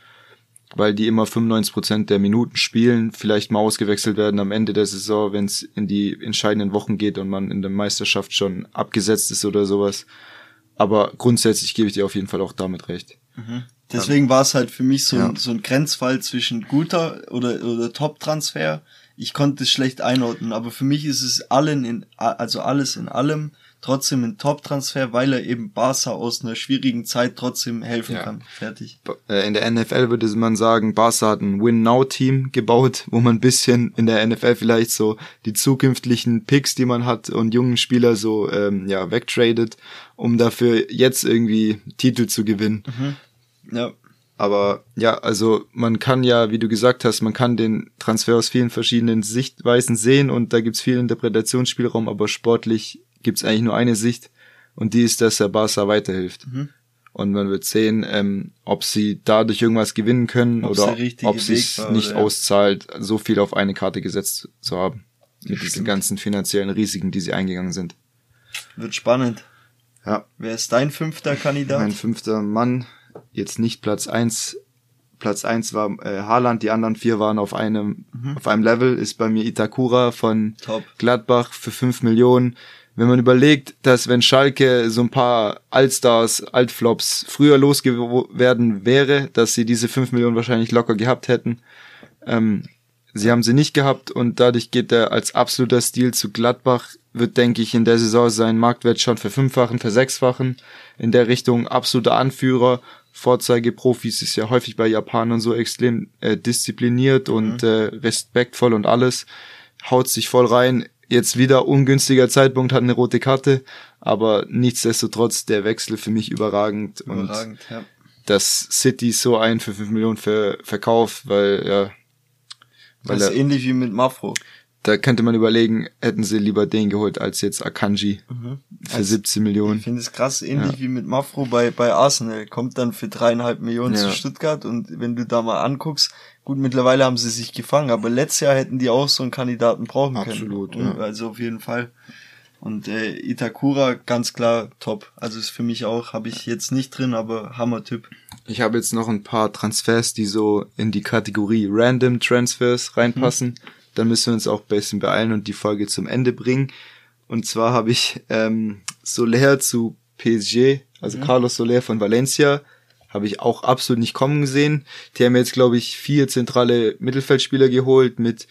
weil die immer 95% der Minuten spielen, vielleicht mal ausgewechselt werden am Ende der Saison, wenn es in die entscheidenden Wochen geht und man in der Meisterschaft schon abgesetzt ist oder sowas. Aber grundsätzlich gebe ich dir auf jeden Fall auch damit recht. Mhm. Deswegen war es halt für mich so, ja. ein, so ein Grenzfall zwischen guter oder, oder Top-Transfer. Ich konnte es schlecht einordnen, aber für mich ist es allen in, also alles in allem trotzdem ein Top-Transfer, weil er eben Barca aus einer schwierigen Zeit trotzdem helfen ja. kann. Fertig. Äh, in der NFL würde man sagen, Barca hat ein Win-Now-Team gebaut, wo man ein bisschen in der NFL vielleicht so die zukünftigen Picks, die man hat und jungen Spieler so ähm, ja wegtradet, um dafür jetzt irgendwie Titel zu gewinnen. Mhm. Ja. Aber ja, also man kann ja, wie du gesagt hast, man kann den Transfer aus vielen verschiedenen Sichtweisen sehen und da gibt's viel Interpretationsspielraum, aber sportlich gibt es eigentlich nur eine Sicht und die ist, dass der Barca weiterhilft. Mhm. Und man wird sehen, ähm, ob sie dadurch irgendwas gewinnen können Ob's oder ob sie es nicht oder, auszahlt, so viel auf eine Karte gesetzt zu haben. Mit diesen ganzen finanziellen Risiken, die sie eingegangen sind. Wird spannend. Ja. Wer ist dein fünfter Kandidat? Mein fünfter Mann, jetzt nicht Platz eins. Platz eins war äh, Haaland, die anderen vier waren auf einem, mhm. auf einem Level, ist bei mir Itakura von Top. Gladbach für fünf Millionen wenn man überlegt, dass wenn Schalke so ein paar Allstars, Altflops früher losgeworden wäre, dass sie diese fünf Millionen wahrscheinlich locker gehabt hätten. Ähm, sie haben sie nicht gehabt und dadurch geht er als absoluter Stil zu Gladbach, wird, denke ich, in der Saison sein Marktwert schon verfünffachen, versechsfachen. In der Richtung absoluter Anführer. Vorzeigeprofis ist ja häufig bei Japanern so extrem äh, diszipliniert mhm. und äh, respektvoll und alles. Haut sich voll rein, Jetzt wieder ungünstiger Zeitpunkt, hat eine rote Karte, aber nichtsdestotrotz der Wechsel für mich überragend. Überragend, und ja. Dass City so ein für 5 Millionen ver verkauft, weil, ja. Weil das ist er, ähnlich wie mit Mafro. Da könnte man überlegen, hätten sie lieber den geholt als jetzt Akanji mhm. für also, 17 Millionen. Ich finde es krass, ähnlich ja. wie mit Mafro bei, bei Arsenal. Kommt dann für dreieinhalb Millionen ja. zu Stuttgart und wenn du da mal anguckst, Gut, mittlerweile haben sie sich gefangen, aber letztes Jahr hätten die auch so einen Kandidaten brauchen Absolut, können. Absolut, ja. Also auf jeden Fall. Und äh, Itakura ganz klar top. Also ist für mich auch, habe ich jetzt nicht drin, aber Hammer-Typ. Ich habe jetzt noch ein paar Transfers, die so in die Kategorie Random Transfers reinpassen. Mhm. Dann müssen wir uns auch ein bisschen beeilen und die Folge zum Ende bringen. Und zwar habe ich ähm, Soler zu PSG, also mhm. Carlos Soler von Valencia, habe ich auch absolut nicht kommen gesehen. Die haben jetzt, glaube ich, vier zentrale Mittelfeldspieler geholt mit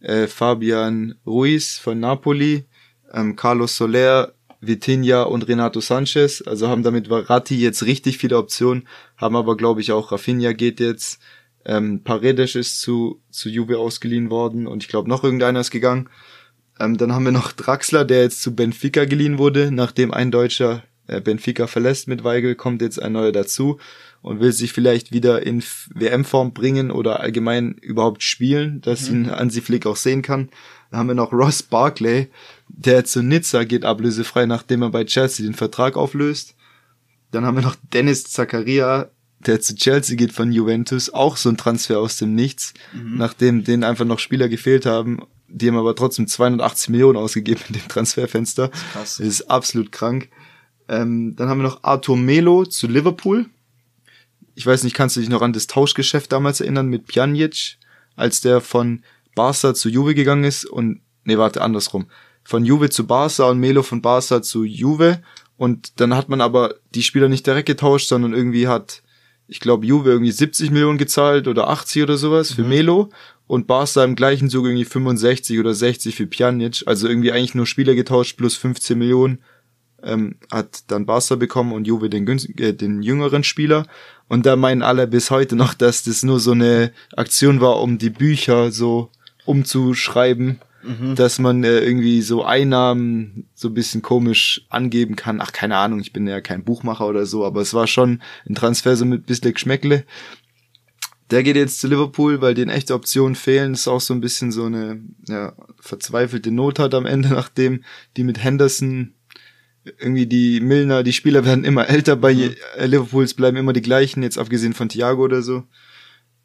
äh, Fabian Ruiz von Napoli, ähm, Carlos Soler, Vitinha und Renato Sanchez. Also haben damit Varati jetzt richtig viele Optionen, haben aber, glaube ich, auch Rafinha geht jetzt. Ähm, Paredes ist zu, zu Juve ausgeliehen worden und ich glaube noch irgendeiner ist gegangen. Ähm, dann haben wir noch Draxler, der jetzt zu Benfica geliehen wurde, nachdem ein Deutscher äh, Benfica verlässt mit Weigel, kommt jetzt ein neuer dazu und will sich vielleicht wieder in WM-Form bringen oder allgemein überhaupt spielen, dass mhm. ihn Hansi Flick auch sehen kann. Dann haben wir noch Ross Barkley, der zu Nizza geht ablösefrei, nachdem er bei Chelsea den Vertrag auflöst. Dann haben wir noch Dennis Zakaria, der zu Chelsea geht von Juventus, auch so ein Transfer aus dem Nichts, mhm. nachdem denen einfach noch Spieler gefehlt haben. Die haben aber trotzdem 280 Millionen ausgegeben in dem Transferfenster. Das ist, krass. das ist absolut krank. Ähm, dann haben wir noch Arthur Melo zu Liverpool. Ich weiß nicht, kannst du dich noch an das Tauschgeschäft damals erinnern mit Pjanic, als der von Barca zu Juve gegangen ist und nee, warte, andersrum. Von Juve zu Barca und Melo von Barca zu Juve. Und dann hat man aber die Spieler nicht direkt getauscht, sondern irgendwie hat, ich glaube, Juve irgendwie 70 Millionen gezahlt oder 80 oder sowas für Melo und Barca im gleichen Zug irgendwie 65 oder 60 für Pjanic. Also irgendwie eigentlich nur Spieler getauscht plus 15 Millionen ähm, hat dann Barca bekommen und Juve den, äh, den jüngeren Spieler. Und da meinen alle bis heute noch, dass das nur so eine Aktion war, um die Bücher so umzuschreiben, dass man äh, irgendwie so Einnahmen so ein bisschen komisch angeben kann. Ach, keine Ahnung, ich bin ja kein Buchmacher oder so, aber es war schon ein Transfer so mit bisschen Geschmäckle. Der geht jetzt zu Liverpool, weil denen echte Optionen fehlen. ist auch so ein bisschen so eine ja, verzweifelte Not hat am Ende, nachdem die mit Henderson irgendwie die Milner, die Spieler werden immer älter bei äh, Liverpools bleiben immer die gleichen, jetzt abgesehen von Thiago oder so.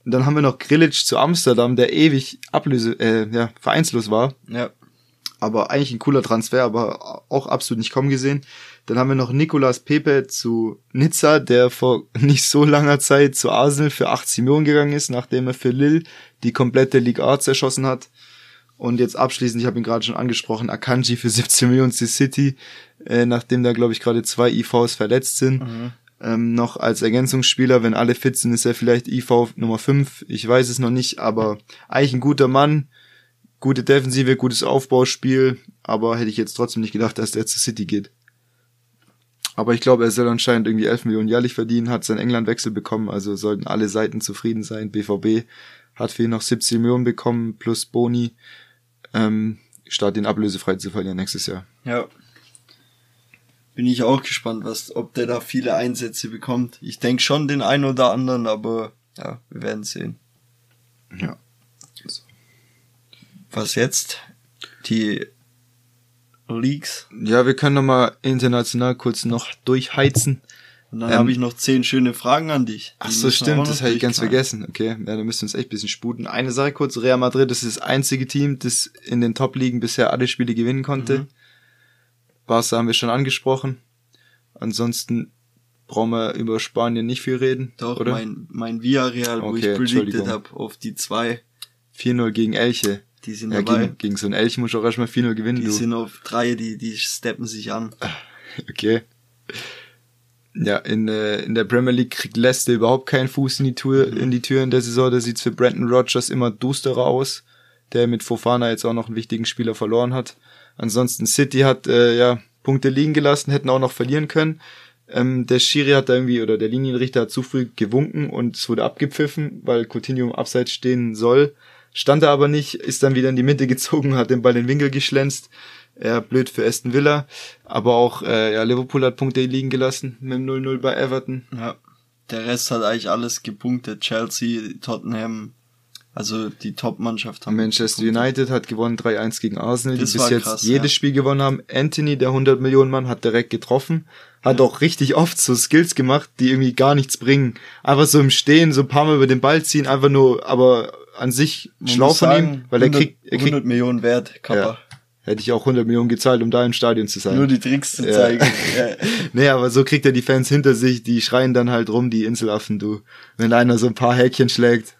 Und dann haben wir noch Grilic zu Amsterdam, der ewig ablöse, äh, ja, vereinslos war Ja. aber eigentlich ein cooler Transfer, aber auch absolut nicht kommen gesehen. Dann haben wir noch Nicolas Pepe zu Nizza, der vor nicht so langer Zeit zu Arsenal für 80 Millionen gegangen ist, nachdem er für Lille die komplette Ligue A zerschossen hat. Und jetzt abschließend, ich habe ihn gerade schon angesprochen, Akanji für 17 Millionen zu City, äh, nachdem da, glaube ich, gerade zwei IVs verletzt sind. Ähm, noch als Ergänzungsspieler, wenn alle fit sind, ist er vielleicht IV Nummer 5. Ich weiß es noch nicht, aber eigentlich ein guter Mann gute Defensive, gutes Aufbauspiel, aber hätte ich jetzt trotzdem nicht gedacht, dass der zu City geht. Aber ich glaube, er soll anscheinend irgendwie 11 Millionen jährlich verdienen, hat seinen Englandwechsel bekommen, also sollten alle Seiten zufrieden sein. BVB hat für ihn noch 17 Millionen bekommen, plus Boni, ähm, statt den ablösefrei zu verlieren nächstes Jahr. Ja. Bin ich auch gespannt, was, ob der da viele Einsätze bekommt. Ich denke schon den einen oder anderen, aber ja, wir werden sehen. Ja. Was jetzt? Die Leaks. Ja, wir können nochmal international kurz noch durchheizen. Und dann Ähm, habe ich noch zehn schöne Fragen an dich. Ach Die so, müssen wir stimmt, das habe ich ganz vergessen. Okay, ja, da müssen wir uns echt ein bisschen sputen. Eine Sache kurz, Real Madrid, das ist das einzige Team, das in den Top-Ligen bisher alle Spiele gewinnen konnte. Mhm. Barca haben wir schon angesprochen. Ansonsten brauchen wir über Spanien nicht viel reden, Doch, oder? mein, mein Villarreal, wo Okay, ich predicted habe auf die zwei, 4-0 gegen Elche. die sind Ja, dabei. gegen, gegen so ein Elche muss ich auch erstmal 4-0 gewinnen, Die du. sind auf drei, die, die steppen sich an. Okay. Ja, in, äh, in der Premier League kriegt Leicester überhaupt keinen Fuß in die Tür, Mhm. in die Tür in der Saison. Da sieht's für Brandon Rodgers immer dusterer aus, der mit Fofana jetzt auch noch einen wichtigen Spieler verloren hat. Ansonsten City hat äh, ja Punkte liegen gelassen, hätten auch noch verlieren können. Ähm, der Schiri hat da irgendwie, oder der Linienrichter hat zu früh gewunken und es wurde abgepfiffen, weil Coutinho Abseits stehen soll. Stand er aber nicht, ist dann wieder in die Mitte gezogen, hat den Ball in den Winkel geschlänzt. Ja, blöd für Aston Villa. Aber auch äh, ja, Liverpool hat Punkte liegen gelassen mit dem 0-0 bei Everton. Ja. Der Rest hat eigentlich alles gepunktet. Chelsea, Tottenham, also die Top-Mannschaft haben. Manchester. United hat gewonnen 3-1 gegen Arsenal, Das die bis jetzt krass, jedes ja. Spiel gewonnen haben. Anthony, der 100 Millionen Mann, hat direkt getroffen. Hat auch richtig oft so Skills gemacht, die irgendwie gar nichts bringen. Einfach so im Stehen, so ein paar Mal über den Ball ziehen, einfach nur, aber an sich Man schlau von sagen, ihm, weil er 100 kriegt, er kriegt 100 Millionen wert, Kappa. ja, hätte ich auch 100 Millionen gezahlt, um da im Stadion zu sein. Nur die Tricks zu Ja. zeigen. ja. Nee, aber so kriegt er die Fans hinter sich, die schreien dann halt rum, die Inselaffen, du. Wenn einer so ein paar Häkchen schlägt.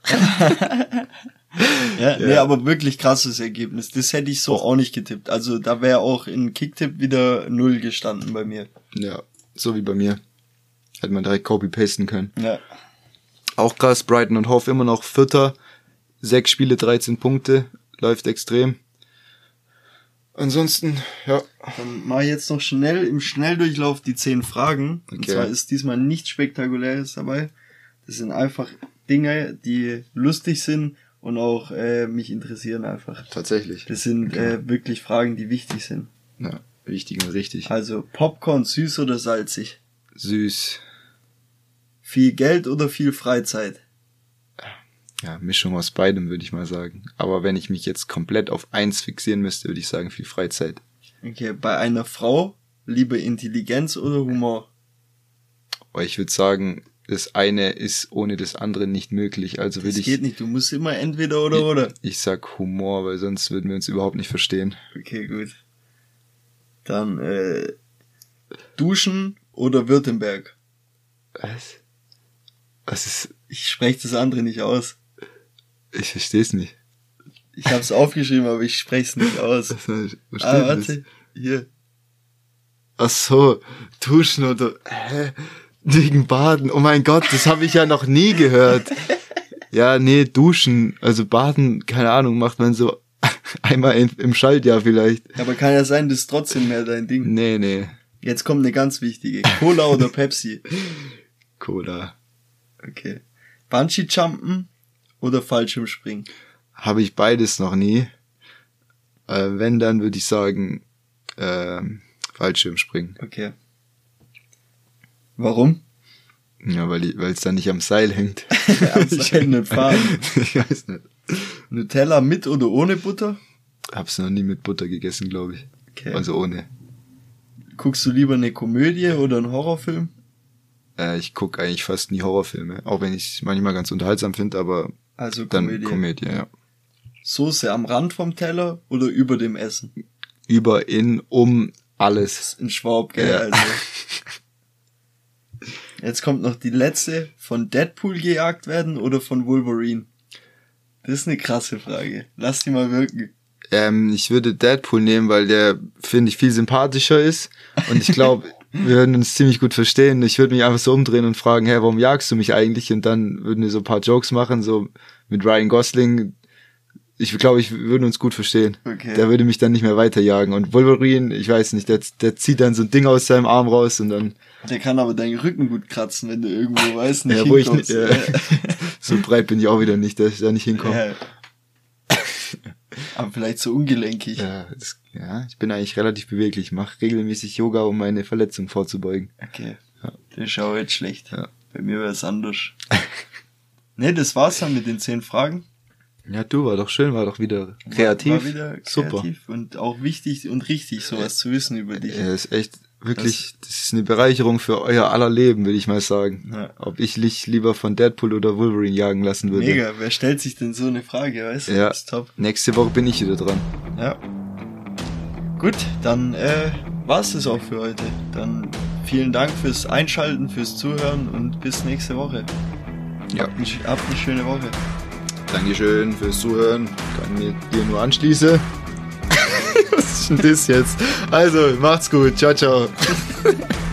Ja, nee, aber wirklich krasses Ergebnis. Das hätte ich so auch nicht getippt. Also da wäre auch in Kicktipp wieder null gestanden bei mir. Ja, so wie bei mir. Hätte man direkt copy-pasten können. Ja. Auch krass, Brighton und Hoff immer noch Vierter. Sechs Spiele, 13 Punkte. Läuft extrem. Ansonsten, ja. Dann mache ich jetzt noch schnell im Schnelldurchlauf die zehn Fragen. Und Okay. zwar ist diesmal nichts Spektakuläres dabei. Das sind einfach Dinge, die lustig sind und auch äh, mich interessieren einfach. Tatsächlich. Das sind äh, wirklich Fragen, die wichtig sind. Ja, wichtig und richtig. Also Popcorn süß oder salzig? Süß. Viel Geld oder viel Freizeit? Ja, Mischung aus beidem, würde ich mal sagen. Aber wenn ich mich jetzt komplett auf eins fixieren müsste, würde ich sagen, viel Freizeit. Okay, bei einer Frau lieber Intelligenz oder Humor? Aber ich würde sagen, das eine ist ohne das andere nicht möglich. Also Das würde ich, geht nicht, du musst immer entweder oder oder. ich sag Humor, weil sonst würden wir uns überhaupt nicht verstehen. Okay, gut. Dann äh, Duschen oder Württemberg? Was? Was ist, Ich spreche das andere nicht aus. Ich verstehe es nicht. Ich habe es aufgeschrieben, aber ich spreche es nicht aus. Ah, warte. Hier. Ach so, duschen oder hä? wegen Baden. Oh mein Gott, das habe ich ja noch nie gehört. Ja, nee, duschen, also baden, keine Ahnung, macht man so einmal in, im Schaltjahr vielleicht. Aber kann ja sein, das ist trotzdem mehr dein Ding. Nee, nee, Jetzt kommt eine ganz wichtige. Cola oder Pepsi? Cola. Okay. Bungee Jumpen oder Fallschirmspringen? Habe ich beides noch nie. Äh, wenn, dann würde ich sagen, ähm, Fallschirmspringen. Okay. Warum? Ja, weil es dann nicht am Seil hängt. Am Seil nicht fahren. ich weiß nicht. Nutella mit oder ohne Butter? Hab's noch nie mit Butter gegessen, glaube ich. Okay. Also ohne. Guckst du lieber eine Komödie oder einen Horrorfilm? Äh, ich guck eigentlich fast nie Horrorfilme, auch wenn ich es manchmal ganz unterhaltsam finde, aber Also dann Komödie. Komödie. ja. Soße am Rand vom Teller oder über dem Essen? Über, in, um, alles. Ein Schwab, gell? Ja. Also. Jetzt kommt noch die letzte. Von Deadpool gejagt werden oder von Wolverine? Das ist eine krasse Frage. Lass die mal wirken. Ähm, ich würde Deadpool nehmen, weil der, finde ich, viel sympathischer ist. Und ich glaube, wir würden uns ziemlich gut verstehen. Ich würde mich einfach so umdrehen und fragen, hey, warum jagst du mich eigentlich? Und dann würden wir so ein paar Jokes machen, so mit Ryan Gosling. Ich glaube, ich würden uns gut verstehen. Okay. Der würde mich dann nicht mehr weiterjagen. Und Wolverine, ich weiß nicht, der, der zieht dann so ein Ding aus seinem Arm raus und dann, Der kann aber deinen Rücken gut kratzen, wenn du irgendwo weißt, nicht ja, wo ich nicht, ja, so breit bin ich auch wieder nicht, dass ich da nicht hinkomme. Ja. Aber vielleicht so ungelenkig. Ja, das, ja, ich bin eigentlich relativ beweglich. Ich mache regelmäßig Yoga, um meine Verletzung vorzubeugen. Okay. Das ist auch jetzt schlecht. Ja. Bei mir wäre es anders. ne, das war's dann mit den zehn Fragen. Ja, du, war doch schön, war doch wieder kreativ. War, war wieder Super. kreativ und auch wichtig und richtig, sowas zu wissen über dich. Ja, ist echt wirklich, das, ist eine Bereicherung für euer aller Leben, würde ich mal sagen. Ja. Ob ich dich lieber von Deadpool oder Wolverine jagen lassen würde. Mega, wer stellt sich denn so eine Frage, weißt du? Ja. Das ist top. Nächste Woche bin ich wieder dran. Ja. Gut, dann äh, war's das auch für heute. Dann vielen Dank fürs Einschalten, fürs Zuhören und bis nächste Woche. Ja. Habt, eine, habt eine schöne Woche. Dankeschön fürs Zuhören. Kann mir dir nur anschließen. Was ist denn das jetzt? Also, macht's gut. Ciao, ciao.